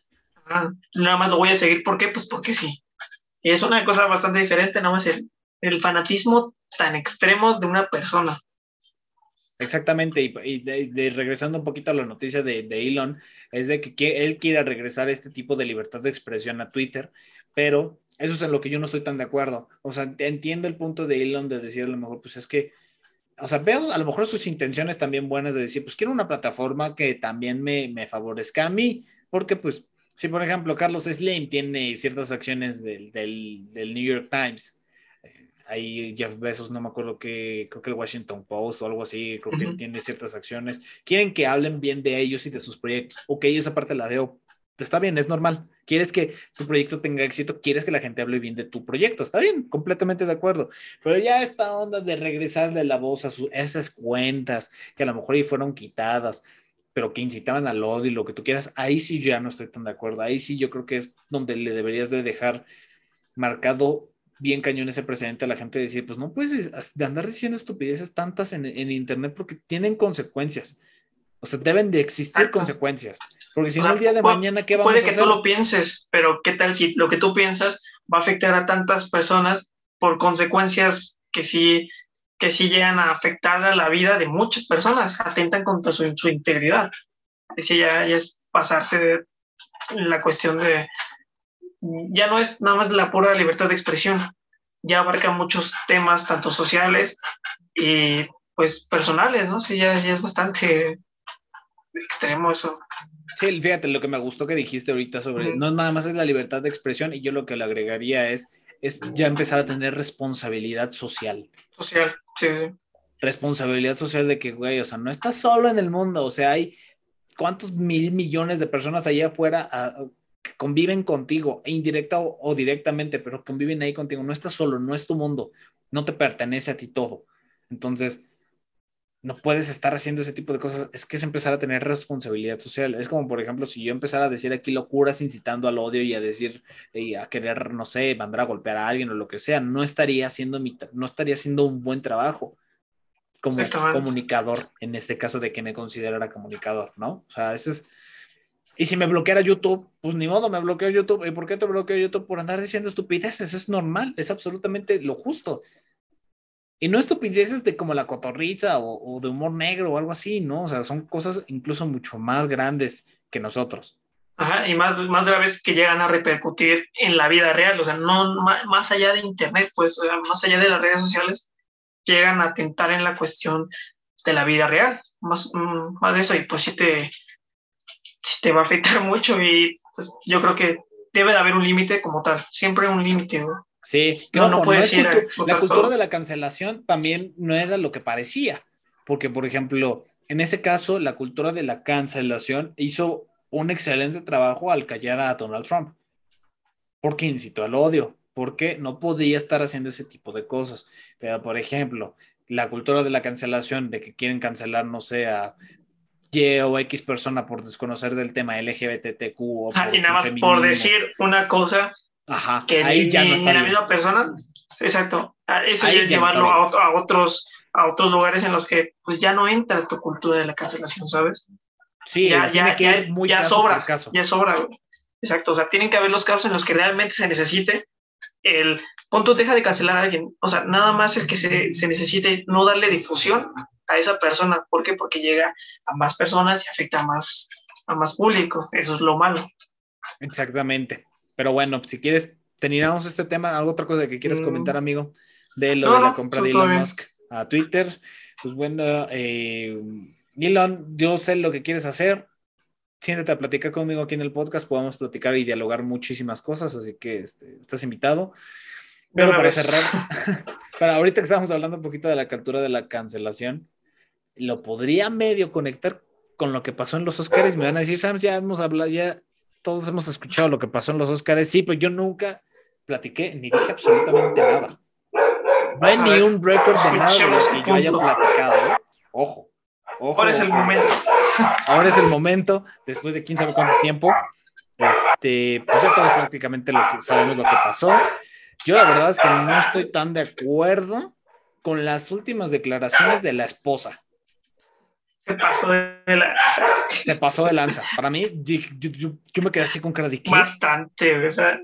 nada más lo voy a seguir, ¿por qué? Pues porque sí. Es una cosa bastante diferente, nada más el, el fanatismo tan extremo de una persona. Exactamente, y, de, regresando un poquito a la noticia de, Elon, es de que, él quiere regresar este tipo de libertad de expresión a Twitter, pero eso es en lo que yo no estoy tan de acuerdo. O sea, entiendo el punto de Elon de decir a lo mejor, pues es que, o sea, veo a lo mejor sus intenciones también buenas de decir, pues quiero una plataforma que también me, favorezca a mí, porque pues, si por ejemplo Carlos Slim tiene ciertas acciones del, del New York Times, ahí Jeff Bezos, no me acuerdo que, creo que el Washington Post o algo así, creo que tiene ciertas acciones, quieren que hablen bien de ellos y de sus proyectos. Ok, esa parte la veo, está bien, es normal. Quieres que tu proyecto tenga éxito, quieres que la gente hable bien de tu proyecto, está bien, completamente de acuerdo. Pero ya esta onda de regresarle la voz a, esas cuentas que a lo mejor ahí fueron quitadas, pero que incitaban al odio y lo que tú quieras, ahí sí ya no estoy tan de acuerdo. Ahí sí yo creo que es donde le deberías de dejar marcado bien cañón ese precedente a la gente decir, pues no puedes de andar diciendo estupideces tantas en, Internet porque tienen consecuencias. O sea, deben de existir consecuencias. Porque si no, el día de mañana, ¿qué vamos a hacer? Puede que tú lo pienses, pero ¿qué tal si lo que tú piensas va a afectar a tantas personas por consecuencias que sí, que sí llegan a afectar a la vida de muchas personas, atentan contra su, su integridad? Es ya, ya es pasarse de la cuestión de, ya no es nada más la pura libertad de expresión, ya abarca muchos temas, tanto sociales y pues personales, ¿no? Sí, ya, es bastante extremo eso. Sí, fíjate, lo que me gustó que dijiste ahorita sobre, no nada más es la libertad de expresión y yo lo que le agregaría es, es ya empezar a tener responsabilidad social. Social, sí. Responsabilidad social de que, güey, o sea, no estás solo en el mundo, o sea, hay cuántos mil millones de personas allá afuera ah, que conviven contigo, indirecta o, directamente, pero conviven ahí contigo. No estás solo, no es tu mundo, no te pertenece a ti todo. Entonces, no puedes estar haciendo ese tipo de cosas. Es que es empezar a tener responsabilidad social. Es como, por ejemplo, si yo empezara a decir aquí locuras incitando al odio y a decir, y a querer, no sé, mandar a golpear a alguien o lo que sea, no estaría haciendo mi, no estaría haciendo un buen trabajo. como comunicador, en este caso de que me considerara comunicador, ¿no? O sea, ese es... Y si me bloqueara YouTube, pues ni modo, me bloqueó YouTube. ¿Y por qué te bloqueó YouTube? Por andar diciendo estupideces. Es normal, es absolutamente lo justo. Y no estupideces de como la cotorriza o, de humor negro o algo así, ¿no? O sea, son cosas incluso mucho más grandes que nosotros. Ajá, y más, más graves que llegan a repercutir en la vida real, o sea, no más allá de Internet, pues, o sea, más allá de las redes sociales, llegan a tentar en la cuestión de la vida real, más, mm, más de eso, y pues sí te, sí te va a afectar mucho y pues yo creo que debe de haber un límite como tal, siempre un límite, Sí, no, no, puede ser. La cultura de la cancelación también no era lo que parecía, porque, por ejemplo, en ese caso, la cultura de la cancelación hizo un excelente trabajo al callar a Donald Trump, porque incitó al odio, porque no podía estar haciendo ese tipo de cosas. Pero, por ejemplo, la cultura de la cancelación, de que quieren cancelar, no sé, a Y o X persona por desconocer del tema LGBTQ. O ah, y nada más por decir una cosa Ajá, que ahí ya no está la misma persona, exacto, eso ya es llevarlo a, otros, a otros lugares en los que pues ya no entra tu cultura de la cancelación, ¿sabes? Sí, ya, ya, ya, muy ya sobra, ya sobra, exacto, o sea, tienen que haber los casos en los que realmente se necesite el punto deja de cancelar a alguien, o sea, nada más el que se, se necesite no darle difusión a esa persona, ¿por qué? Porque llega a más personas y afecta a más, a más público, eso es lo malo. Exactamente. Pero bueno, si quieres, terminamos este tema. ¿Algo otra cosa que quieres mm. comentar, amigo? De lo de la compra de Elon Musk a Twitter. Pues bueno, eh, Elon, yo sé lo que quieres hacer. Siéntate a platicar conmigo aquí en el podcast. Podemos platicar y dialogar muchísimas cosas, así que este, estás invitado. Pero para cerrar, para ahorita que estamos hablando un poquito de la captura de la cancelación, lo podría medio conectar con lo que pasó en los Oscars. Me van a decir, Sam, ya hemos hablado, ya todos hemos escuchado lo que pasó en los Oscars, sí, pero yo nunca platiqué ni dije absolutamente nada. No hay ni un récord de nada de lo que yo haya platicado. ¿eh? Ojo, ojo. Ahora es el momento. Ahora es el momento, después de quién sabe cuánto tiempo. Este, pues ya todos prácticamente lo que sabemos lo que pasó. Yo la verdad es que no estoy tan de acuerdo con las últimas declaraciones de la esposa. Se pasó de lanza. Se pasó de lanza. Para mí, yo, me quedé así con cara de Bastante, o sea.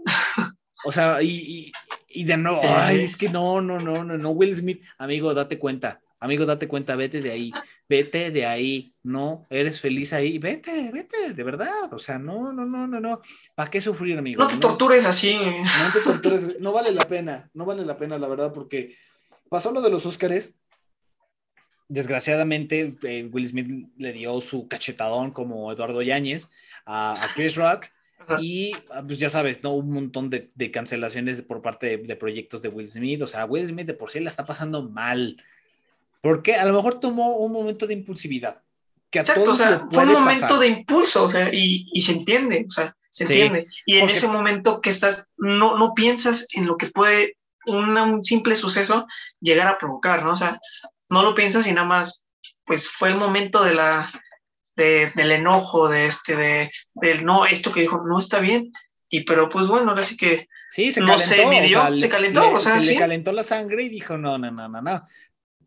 O sea, y, y, de nuevo, ay, es que no, no, no, no, no, Will Smith, amigo, date cuenta, amigo, date cuenta, vete de ahí, vete de ahí, no, eres feliz ahí, vete, vete, de verdad, o sea, no, no, no, no, no, ¿para qué sufrir, amigo? No te tortures así. No te tortures, no vale la pena, no vale la pena, la verdad, porque pasó lo de los Óscares, desgraciadamente eh, Will Smith le dio su cachetadón como Eduardo Yáñez a, Chris Rock y ah, pues ya sabes, ¿no? Un montón de, cancelaciones por parte de, proyectos de Will Smith, o sea, Will Smith de por sí la está pasando mal, porque a lo mejor tomó un momento de impulsividad. Que a Exacto, o sea, fue un momento de impulso, o sea, y, y, se entiende, o sea, se entiende. Y en ese momento que estás, no, no piensas en lo que puede un simple suceso llegar a provocar, ¿no? O sea, no lo piensas y nada más, pues fue el momento de la, del enojo, de este, de, del no, esto que dijo, no está bien. Y pero pues bueno, ahora sí que sí, se calentó, se calentó, o sea, se le calentó la sangre y dijo, no, no, no, no, no.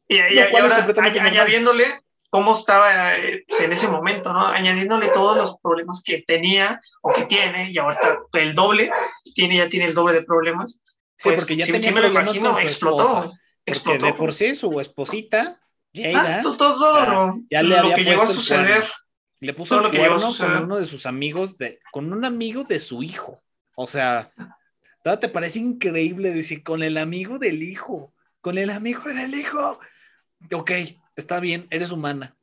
Y, y, ahora, añadiéndole cómo estaba eh, pues, en ese momento, ¿no? Añadiéndole todos los problemas que tenía o que tiene, y ahorita el doble, tiene, ya tiene el doble de problemas. Sí, pues, porque ya tenía problemas con su explotó. Porque de por sí su esposita, Jada, ah, todo, ya, le había que llegó a suceder. Le puso el cuerno con uno de sus amigos, de, con un amigo de su hijo. O sea, ¿te parece increíble decir con el amigo del hijo? Con el amigo del hijo. Ok, está bien, eres humana.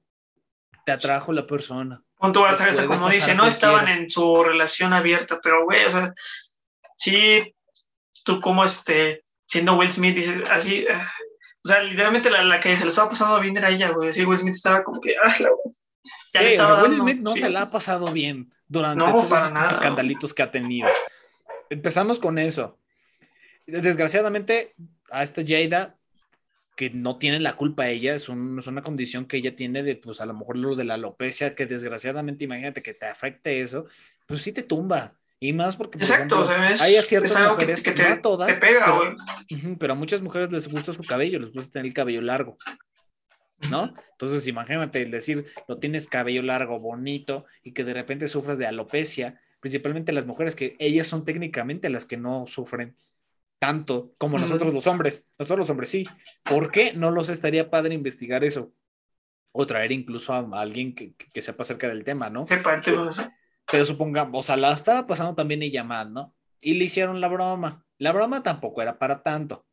Te atrajo la persona. Punto vas a como dice, no estaban en su relación abierta, pero güey, o sea, sí, tú como este, siendo Will Smith, dices así, ah, o sea, literalmente la, la, que se le estaba pasando bien era ella, güey. Sí, Will Smith estaba como que, ah, la sí, o sea, Will Smith no se la ha pasado bien durante todos estos escandalitos que ha tenido. Empezamos con eso. Desgraciadamente, a esta Jada, que no tiene la culpa ella, es, un, es, una condición que ella tiene de, pues a lo mejor lo de la alopecia, que desgraciadamente, imagínate que te afecte eso, pues sí te tumba. Y más porque, Exacto, hay a ciertas mujeres, que, te, no a todas, pega, pero, pero, a muchas mujeres les gusta su cabello, les gusta tener el cabello largo. ¿no? Entonces, imagínate el decir, lo tienes cabello largo, bonito, y que de repente sufras de alopecia, principalmente las mujeres, que ellas son técnicamente las que no sufren tanto como nosotros los hombres. Nosotros los hombres sí. ¿Por qué no los estaría padre investigar eso? O traer incluso a, alguien que, que, sepa acerca del tema, ¿no? Pero, pero supongamos, o sea, la estaba pasando también ella mal, ¿no? Y le hicieron la broma. La broma tampoco era para tanto.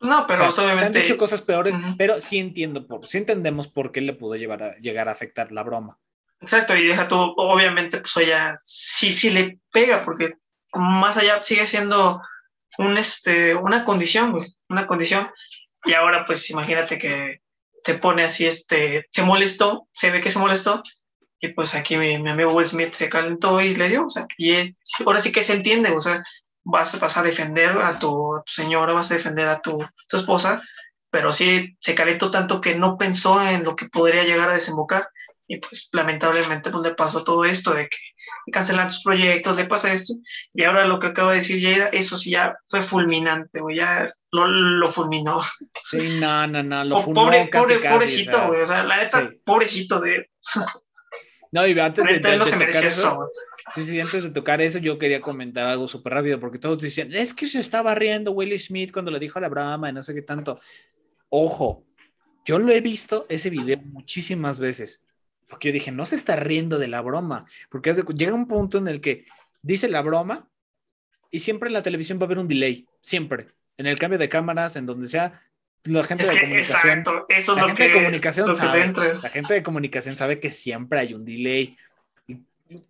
No, pero obviamente. Se han dicho cosas peores, pero sí entiendo, por, sí entendemos por qué le pudo llevar a, llegar a afectar la broma. Exacto, y deja tú, obviamente, pues ella sí, sí le pega, porque más allá sigue siendo un, este, una condición, güey, una condición. Y ahora, pues imagínate que se pone así, este, se molestó, se ve que se molestó, y pues aquí mi, mi amigo Will Smith se calentó y le dio, o sea, y ahora sí que se entiende, o sea, vas, vas a defender a tu, señora, vas a defender a tu, tu esposa, pero sí se calentó tanto que no pensó en lo que podría llegar a desembocar y pues lamentablemente pues le pasó todo esto de que cancelan tus proyectos, le pasa esto y ahora lo que acaba de decir Jada, eso sí ya fue fulminante, güey, ya lo, lo, fulminó. Sí, no, no, no, lo fulminó pobre, casi, pobre, pobrecito, güey, o sea, la neta, pobrecito de... No, y antes de, de, no tocar eso, sí, sí, antes de tocar eso, yo quería comentar algo súper rápido, porque todos decían, es que se estaba riendo Will Smith cuando le dijo a la Brahma y no sé qué tanto. Ojo, yo lo he visto ese video muchísimas veces, porque yo dije, no se está riendo de la broma, porque llega un punto en el que dice la broma y siempre en la televisión va a haber un delay, siempre. En el cambio de cámaras, en donde sea, la gente de comunicación, la gente de comunicación sabe, la gente de comunicación sabe que siempre hay un delay.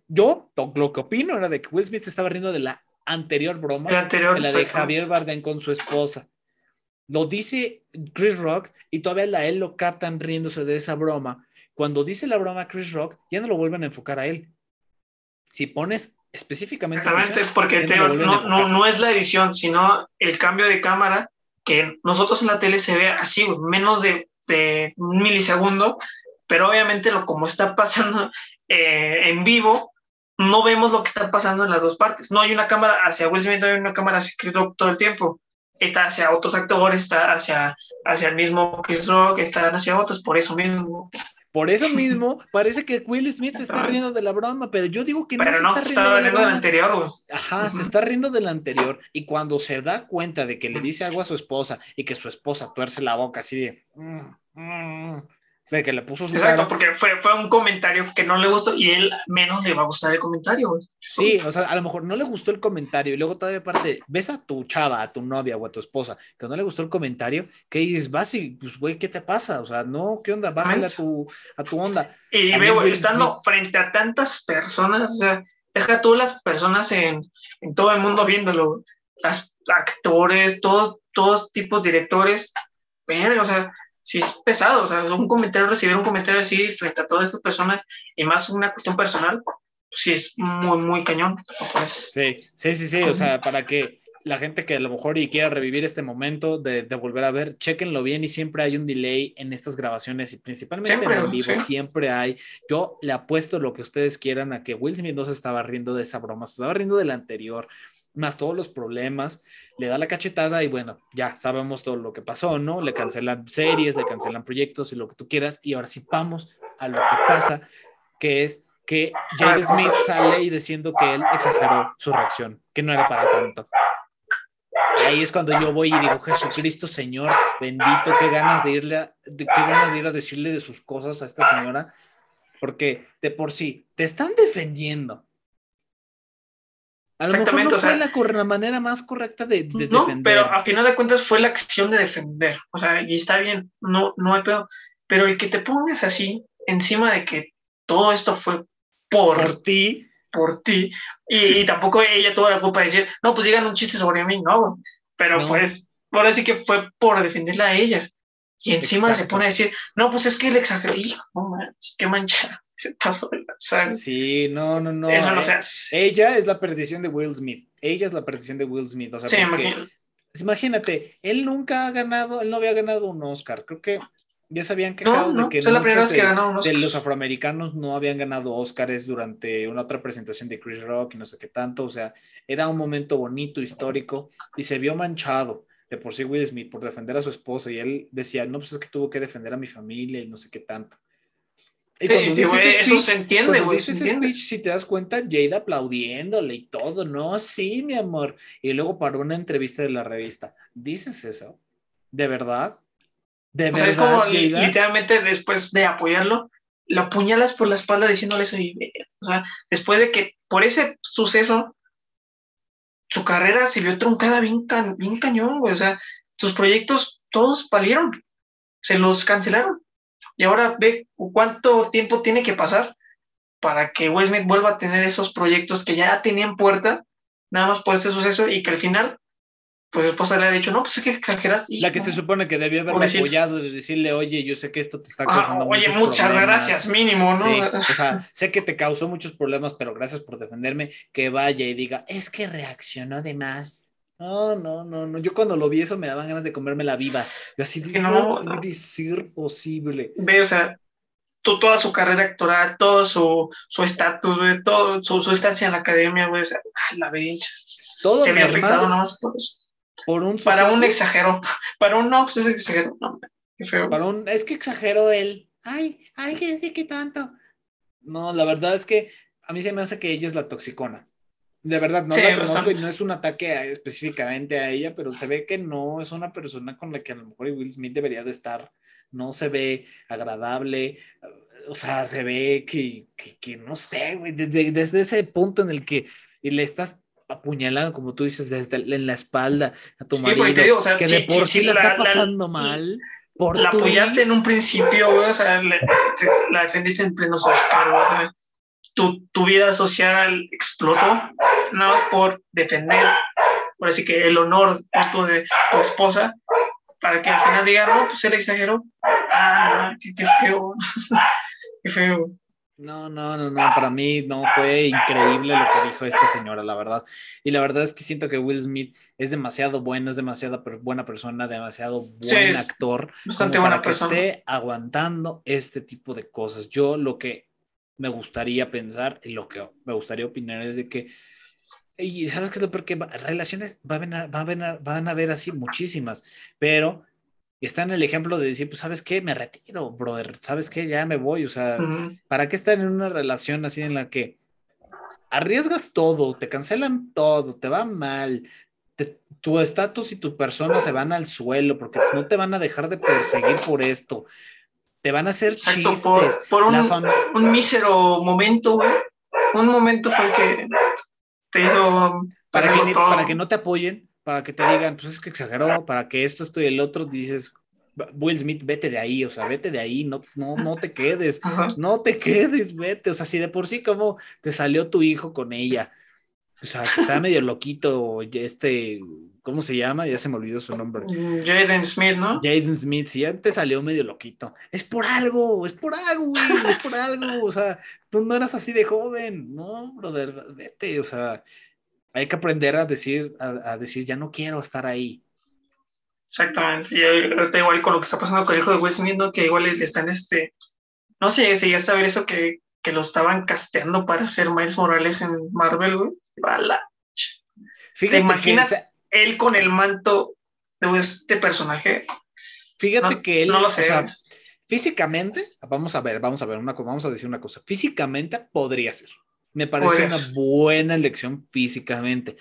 Yo lo que opino era de que Will Smith se estaba riendo de la anterior broma, de la de Javier Bardem con su esposa. Lo dice Chris Rock y todavía la él lo captan riéndose de esa broma. Cuando dice la broma Chris Rock, ya no lo vuelven a enfocar a él. Si pones específicamente. Exactamente, porque no, no, no, es la edición, sino el cambio de cámara que nosotros en la tele se ve así, menos de, un milisegundo, pero obviamente lo como está pasando eh, en vivo, no vemos lo que está pasando en las dos partes. No hay una cámara hacia Will Smith, no hay una cámara hacia Chris Rock todo el tiempo. Está hacia otros actores, está hacia, hacia el mismo Chris Rock, están hacia otros, por eso mismo. Por eso mismo, parece que Will Smith se está riendo de la broma, pero yo digo que no se está, riendo, de la anterior, Ajá, se está riendo del anterior. Y cuando se da cuenta de que le dice algo a su esposa y que su esposa tuerce la boca así de. Mm, mm", de que le puso su Exacto, porque fue, fue un comentario que no le gustó y él menos le va a gustar el comentario, Sí, o sea, a lo mejor no le gustó el comentario y luego todavía aparte, ves a tu chava, a tu novia o a tu esposa que no le gustó el comentario, que dices, vas y, pues, güey, ¿qué te pasa? O sea, no, ¿qué onda? Bájale a tu, a tu onda. Y veo, estando frente a tantas personas, o sea, deja tú las personas en, en todo el mundo viéndolo, las actores, todos, todos tipos de directores, o sea, sí es pesado, o sea, un comentario, recibir un comentario así frente a todas estas personas y más una cuestión personal, pues sí es muy, muy cañón. Pues. Sí, sí, sí, sí, o sea, para que la gente que a lo mejor y quiera revivir este momento de, de, volver a ver, chequenlo bien y siempre hay un delay en estas grabaciones y principalmente en vivo, siempre hay. Yo le apuesto lo que ustedes quieran a que Will Smith no se estaba riendo de esa broma, se estaba riendo de la anterior más todos los problemas, le da la cachetada y bueno, ya sabemos todo lo que pasó, ¿no? Le cancelan series, le cancelan proyectos y lo que tú quieras. Y ahora sí vamos a lo que pasa, que es que Jade Smith sale y diciendo que él exageró su reacción, que no era para tanto. ahí es cuando yo voy y digo, Jesucristo, Señor, bendito, qué ganas de irle a, qué ganas de ir a decirle de sus cosas a esta señora, porque de por sí te están defendiendo, a lo mejor no fue la, manera más correcta de, de no, pero a final de cuentas fue la acción de defender. O sea, y está bien, no, no hay pedo. Pero el que te pongas así, encima de que todo esto fue por, ti, por ti, y, tampoco ella tuvo la culpa de decir, no, pues digan un chiste sobre mí, no, pero pues, ahora sí que fue por defenderla a ella. Y encima se pone a decir, no, pues es que el exageró, hijo, no, qué mancha se pasó de Sí, no, no, no. Eso no eh, Ella es la perdición de Will Smith. Ella es la perdición de Will Smith. O sea, sí, imagínate, él nunca ha ganado, él no había ganado un Oscar. Creo que ya se habían quejado de que, de, los afroamericanos no habían ganado Oscars durante una otra presentación de Chris Rock y no sé qué tanto. O sea, era un momento bonito, histórico y se vio manchado. De por sí Will Smith por defender a su esposa y él decía, no, pues es que tuvo que defender a mi familia y no sé qué tanto. Y cuando dices eso se entiende, güey. speech, si te das cuenta, Jade aplaudiéndole y todo, no, sí, mi amor. Y luego para una entrevista de la revista, ¿dices eso? ¿De verdad? ¿De verdad, es como literalmente después de apoyarlo, lo apuñalas por la espalda diciéndole eso. o sea, después de que por ese suceso su carrera se vio truncada bien, bien cañón, güey. O sea, sus proyectos todos valieron, se los cancelaron. Y ahora ve cuánto tiempo tiene que pasar para que Will vuelva a tener esos proyectos que ya tenían puerta, nada más por ese suceso, y que al final pues su esposa le ha dicho, no, pues es que exageras. la que se supone que debió haberlo apoyado, de decirle, oye, yo sé que esto te está causando ah, oye, muchas gracias, mínimo, ¿no? o sea, sé que te causó muchos problemas, pero gracias por defenderme, que vaya y diga, es que reaccionó de más. No, no, no, no. Yo cuando lo vi eso me daban ganas de comerme la viva. Yo así no, no decir posible. Ve, o sea, toda su carrera actoral, todo su estatus, todo su, su, estancia en la academia, güey, o sea, la bella. Todo se había afectado nada más por eso un Para un exagero. Para un no, pues es exagero. No, qué feo. Para un, es que exagero él. Ay, ay, que decir que tanto. No, la verdad es que a mí se me hace que ella es la toxicona. De verdad, no la conozco y no es un ataque específicamente a ella, pero se ve que no es una persona con la que a lo mejor Will Smith debería de estar. No se ve agradable, o sea, se ve que, que, no sé, güey, desde, desde ese punto en el que le estás apuñalado, como tú dices, desde en la espalda a tu marido, que de por sí, la, está pasando mal. Por la apoyaste en un principio, o sea, la defendiste en pleno Oscar, tu, tu, vida social explotó, nada más por defender, por así que el honor de tu esposa, para que al final digan, no, pues él exageró. Ah, no, qué, qué feo, qué feo. No, no, no, no, para mí no fue increíble lo que dijo esta señora, la verdad. Y la verdad es que siento que Will Smith es demasiado bueno, es demasiado buena persona, demasiado buen actor. Bastante buena para persona. Que esté aguantando este tipo de cosas. Yo lo que me gustaría pensar y lo que me gustaría opinar es de que, y sabes qué es lo peor que relaciones van a, van, a, van a haber así muchísimas, pero está en el ejemplo de decir, pues, ¿sabes qué? Me retiro, brother, ¿sabes qué? Ya me voy, o sea, ¿para qué estar en una relación así en la que arriesgas todo, te cancelan todo, te va mal, tu estatus y tu persona se van al suelo porque no te van a dejar de perseguir por esto, te van a hacer chistes. Por, un, mísero momento, güey, un momento fue que te hizo... Para que, para que no te apoyen, para que te digan, pues es que exageró, para que esto, esto y el otro, dices, Will Smith, vete de ahí, o sea, vete de ahí, no, no, no te quedes, no te quedes, vete, o sea, si de por sí como te salió tu hijo con ella, o sea, que está medio loquito, este, ¿cómo se llama? Ya se me olvidó su nombre. Mm, Jaden Smith, ¿no? Jaden Smith, si ya te salió medio loquito, es por algo, es por algo, güey, es por algo, o sea, tú no eras así de joven, no, brother, vete, o sea, hay que aprender a decir, a, decir, ya no quiero estar ahí. Exactamente. Y ahorita igual con lo que está pasando con el hijo de Will Smith, que igual le están, este, no sé si ya está ver eso que, que lo estaban casteando para hacer Miles Morales en Marvel, güey. ¿Te imaginas él con el manto de este personaje? Fíjate que él, no lo sé. O sea, físicamente, vamos a ver, vamos a ver una vamos a decir una cosa. Físicamente podría ser. Me parece una buena elección físicamente.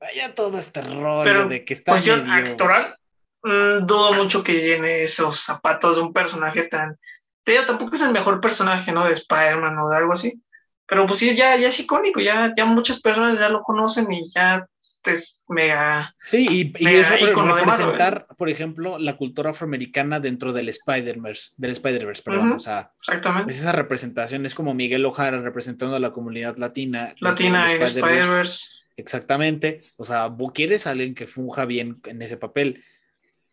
Vaya todo este rollo de que está cuestión actoral, mm, dudo mucho que llene esos zapatos de un personaje tan... Te digo, tampoco es el mejor personaje, ¿no? De Spider-Man o de algo así. Pero pues sí, ya, ya es icónico, ya, ya muchas personas ya lo conocen y ya es mega. Sí, y, y eso representar, por ejemplo, la cultura afroamericana dentro del Spider-Verse, del Spider-Verse, perdón. o sea, exactamente. Es esa representación, es como Miguel Ojara representando a la comunidad latina. Latina en Spider-Verse. Exactamente. O sea, quieres a alguien que funja bien en ese papel.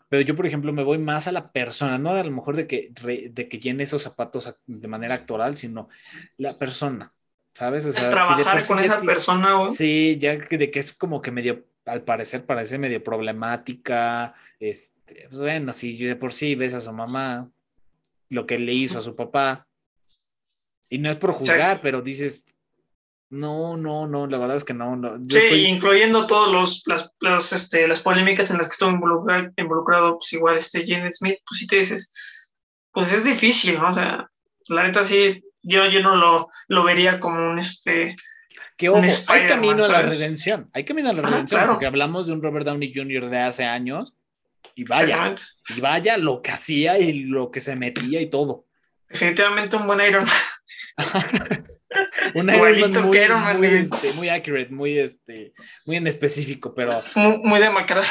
Pero yo, por ejemplo, me voy más a la persona, no a lo mejor de que, de que llene esos zapatos de manera actoral, sino la persona. ¿Sabes? O sea, trabajar con esa persona, Sí, ya que de que es como que medio, al parecer parece medio problemática, este, pues bueno, si de por sí ves a su mamá, lo que le hizo a su papá, y no es por juzgar, pero dices, No, no, no, la verdad es que no. no. sí, incluyendo todos los, las, este, las polémicas en las que estuvo involucrado, involucrado, pues igual este Janet Smith, pues si te dices, pues es difícil, ¿no? O sea, la neta sí, yo, yo no lo, lo vería como un este. Que ojo, hay camino a la redención, hay camino a la redención, porque hablamos de un Robert Downey Jr. de hace años, y vaya, y vaya lo que hacía y lo que se metía y todo. Definitivamente un buen Iron un Iron Man muy, muy, este, muy, accurate, muy, este, muy en específico, pero... Muy, demacrado.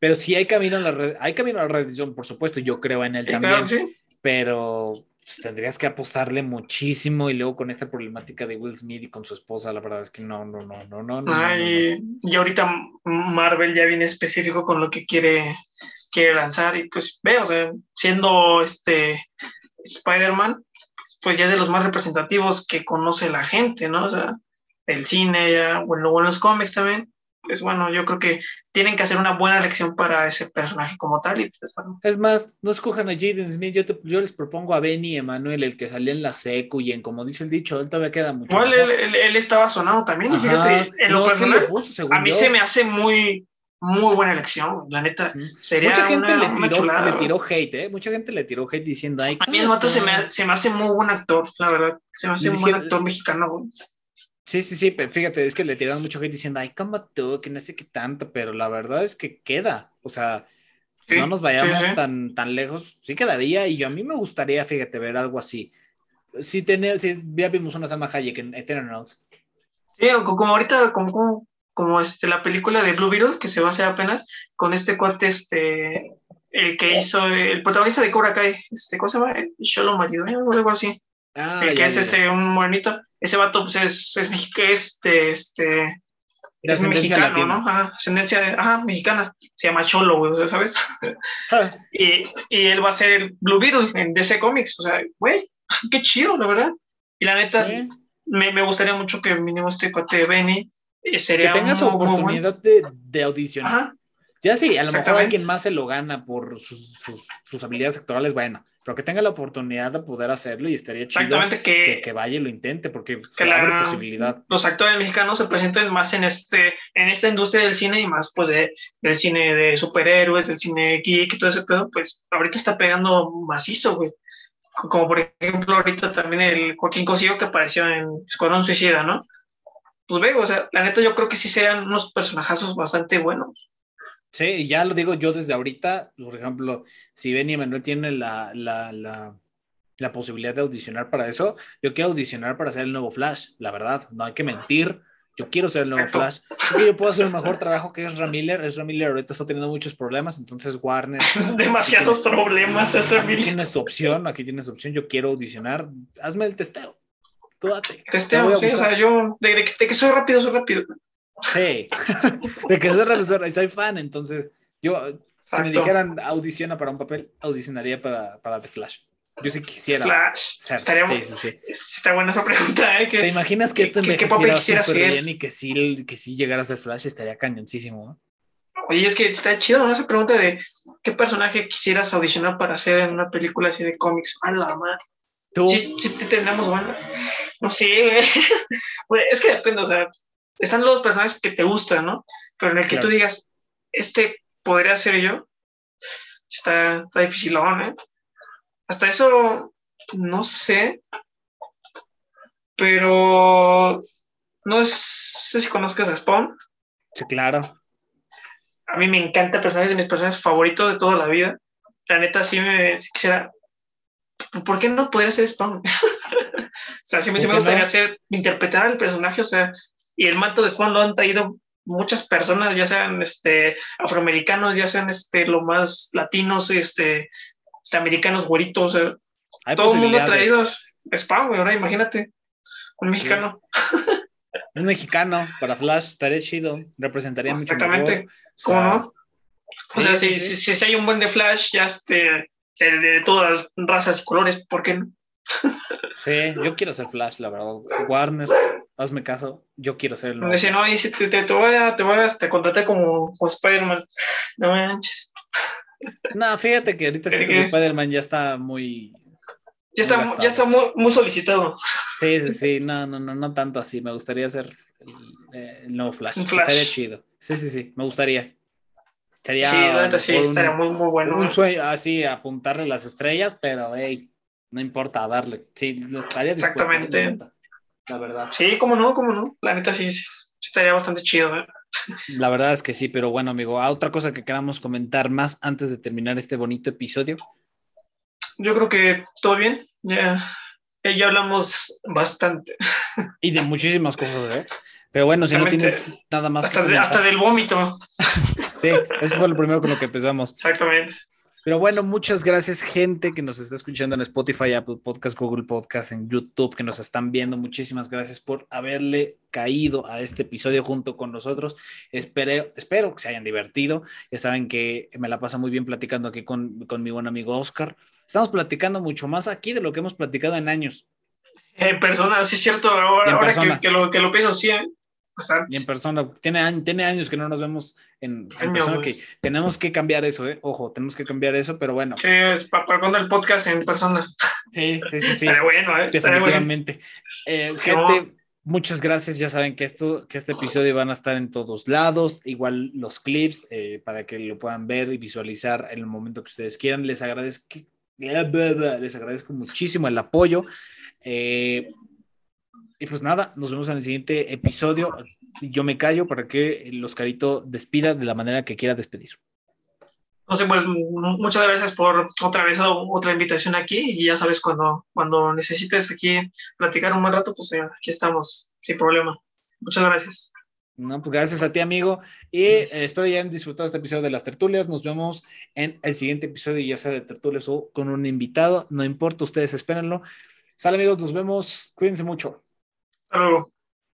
Pero sí hay camino, a la, hay camino a la redención, por supuesto, yo creo en él también, pero pues, tendrías que apostarle muchísimo y luego con esta problemática de Will Smith y con su esposa, la verdad es que no, no, no, no, no. Ay, y ahorita Marvel ya viene específico con lo que quiere, quiere lanzar y pues veo, o sea, siendo este Spider-Man, pues ya es de los más representativos que conoce la gente, ¿no? O sea, el cine, ya, bueno, en los cómics también, pues bueno, yo creo que tienen que hacer una buena elección para ese personaje como tal. Y pues, bueno. Es más, no escojan a Jaden Smith, yo, yo les propongo a Benny Emanuel, el que salía en la secu y en, como dice el dicho, él todavía queda mucho. Igual él, estaba sonado también, y fíjate, en lo personal, a mí se me hace muy, muy buena elección, la neta. Sería Mucha gente le, tiró, le, tiró, hate, ¿eh? Mucha gente le tiró hate diciendo, ay, A mí el vato se me, se me, hace muy buen actor, la verdad. Se me hace un buen actor mexicano. Sí, sí, sí, pero fíjate, es que le tiraron mucho hate diciendo, ay, cómo tú, que no sé qué tanto, pero la verdad es que queda, o sea, no nos vayamos tan, tan lejos, sí quedaría, y yo a mí me gustaría, fíjate, ver algo así. Si, tener, si ya vimos una Salma Hayek en Eternals. Sí, como ahorita, como, como este, la película de Blue Beetle, que se va a hacer apenas, con este cuate, este, el que hizo, el protagonista de Cobra Kai, este, ¿cómo se llama? Shalom Marido, o algo así. Ah, el que es este, un morenito. Ese vato pues, es, es, este, este, es mexicano, ¿no? Ajá, ascendencia, ajá, mexicana. Se llama Cholo, güey, ¿sabes? Ah. y, y, él va a ser el Blue Beetle en DC Comics. O sea, güey, qué chido, la verdad. Y la neta, me, me, gustaría mucho que mínimo este cuate Benny que tengas oportunidad de, de, audicionar. Ya sí, a lo mejor alguien más se lo gana por sus, sus, habilidades actorales, bueno, pero que tenga la oportunidad de poder hacerlo y estaría chido que, que, vaya y lo intente, porque que la, posibilidad. Los actores mexicanos se presenten más en este en esta industria del cine y más pues de, del cine de superhéroes, del cine geek y todo ese pedo, pues ahorita está pegando macizo, güey. Como por ejemplo ahorita también el Joaquín Cosío que apareció en Escuadrón Suicida, ¿no? pues veo, o sea, la neta yo creo que sí sean unos personajazos bastante buenos. Sí, ya lo digo yo desde ahorita, por ejemplo, si Benny Manuel tiene la, la, la, la, posibilidad de audicionar para eso, yo quiero audicionar para ser el nuevo Flash, la verdad, no hay que mentir, yo quiero ser el nuevo Flash, porque yo puedo hacer un mejor trabajo que es Miller, es Miller ahorita está teniendo muchos problemas, entonces Warner... Demasiados problemas, Miller. Aquí tienes tu opción, aquí tienes tu opción, yo quiero audicionar, hazme el testeo. Tú date. Testeo, sí, o sea, yo, de, que soy rápido, soy rápido. Sí, de que soy rápido, soy fan, entonces yo, si me dijeran audiciona para un papel, audicionaría para, para The Flash. Yo sí quisiera. Flash. Estaría sí, sí, sí. Está buena esa pregunta. ¿eh? ¿Te imaginas que esto envejeciera súper bien y que sí, que sí llegara a ser Flash? Estaría cañoncísimo, ¿no? Oye, es que está chido, ¿no? Esa pregunta de qué personaje quisieras audicionar para hacer en una película así de cómics. A la madre. Sí, sí tenemos buenas. No sé, pues, es que depende, o sea, están los personajes que te gustan, ¿no? Pero en el que tú digas, este podría ser yo, está, está difícil, ¿eh? Hasta eso, no sé, pero no sé si conozcas a Spawn. Sí, claro. A mí me encanta personajes de mis personajes favoritos de toda la vida. La neta, sí me quisiera ¿por qué no podría ser Spawn? o sea, sí, me gustaría hacer, interpretar al personaje, o sea, y el manto de Spawn lo han traído muchas personas, ya sean este, afroamericanos, ya sean este, lo más latinos, este, este americanos güeritos, todo el mundo ha traído Spawn, ahora imagínate, un mexicano. un mexicano para Flash estaría chido, representaría mucho Exactamente, ¿cómo no? O sea, si, si, si, hay un buen de Flash, ya este, de, todas razas y colores, ¿por qué no? Sí, yo quiero ser Flash, la verdad. Warner, hazme caso, yo quiero serlo. Me dice, no, y si te, te, voy a, te voy a te contraté como, como Spider-Man. No manches. No, fíjate que ahorita sí que Spider-Man ya está muy. Ya está, ya está muy, solicitado. Sí, sí, sí, no, no, no, no tanto así. Me gustaría hacer el, eh, nuevo Flash. Estaría chido. Sí, sí, sí, me gustaría. Sería sí, sí, estaría muy, muy bueno. Un sueño así, apuntarle las estrellas, pero hey, no importa, darle. Sí, estaría Exactamente. La verdad. Sí, cómo no, cómo no. La neta sí, estaría bastante chido. ¿eh? La verdad es que sí, pero bueno, amigo, ¿a otra cosa que queramos comentar más antes de terminar este bonito episodio? Yo creo que todo bien. Ya, ya hablamos bastante. Y de muchísimas cosas, ¿eh? Pero bueno, si no tienes nada más. Hasta, hasta del vómito. sí, eso fue lo primero con lo que empezamos. Exactamente. Pero bueno, muchas gracias, gente que nos está escuchando en Spotify, Apple Podcast, Google Podcast, en YouTube, que nos están viendo. Muchísimas gracias por haberle caído a este episodio junto con nosotros. Espero, espero que se hayan divertido. Ya saben que me la pasa muy bien platicando aquí con, con mi buen amigo Oscar. Estamos platicando mucho más aquí de lo que hemos platicado en años. En persona, sí es cierto. Ahora, que, lo, que lo pienso, sí. ¿eh? Y en persona, tiene, tiene años que no nos vemos en, persona, que tenemos que cambiar eso, ¿eh? Ojo, tenemos que cambiar eso, pero bueno. Sí, es para, cuando el podcast en persona. Sí, sí, sí. sí. bueno, ¿eh? Definitivamente. Eh, gente, muchas gracias. Ya saben que, esto, que este episodio van a estar en todos lados, igual los clips, eh, para que lo puedan ver y visualizar en el momento que ustedes quieran. Les agradezco, les agradezco muchísimo el apoyo. Eh, y pues nada, nos vemos en el siguiente episodio. Yo me callo para que el Oscarito despida de la manera que quiera despedir. No sé, pues muchas gracias por otra vez otra invitación aquí y ya sabes, cuando, cuando necesites aquí platicar un buen rato, pues eh, aquí estamos, sin problema. Muchas gracias. No, pues gracias a ti, amigo. Y eh, espero ya hayan disfrutado este episodio de las tertulias. Nos vemos en el siguiente episodio, ya sea de tertulias o con un invitado. No importa, ustedes espérenlo. Sale, amigos, nos vemos. Cuídense mucho. Hasta luego.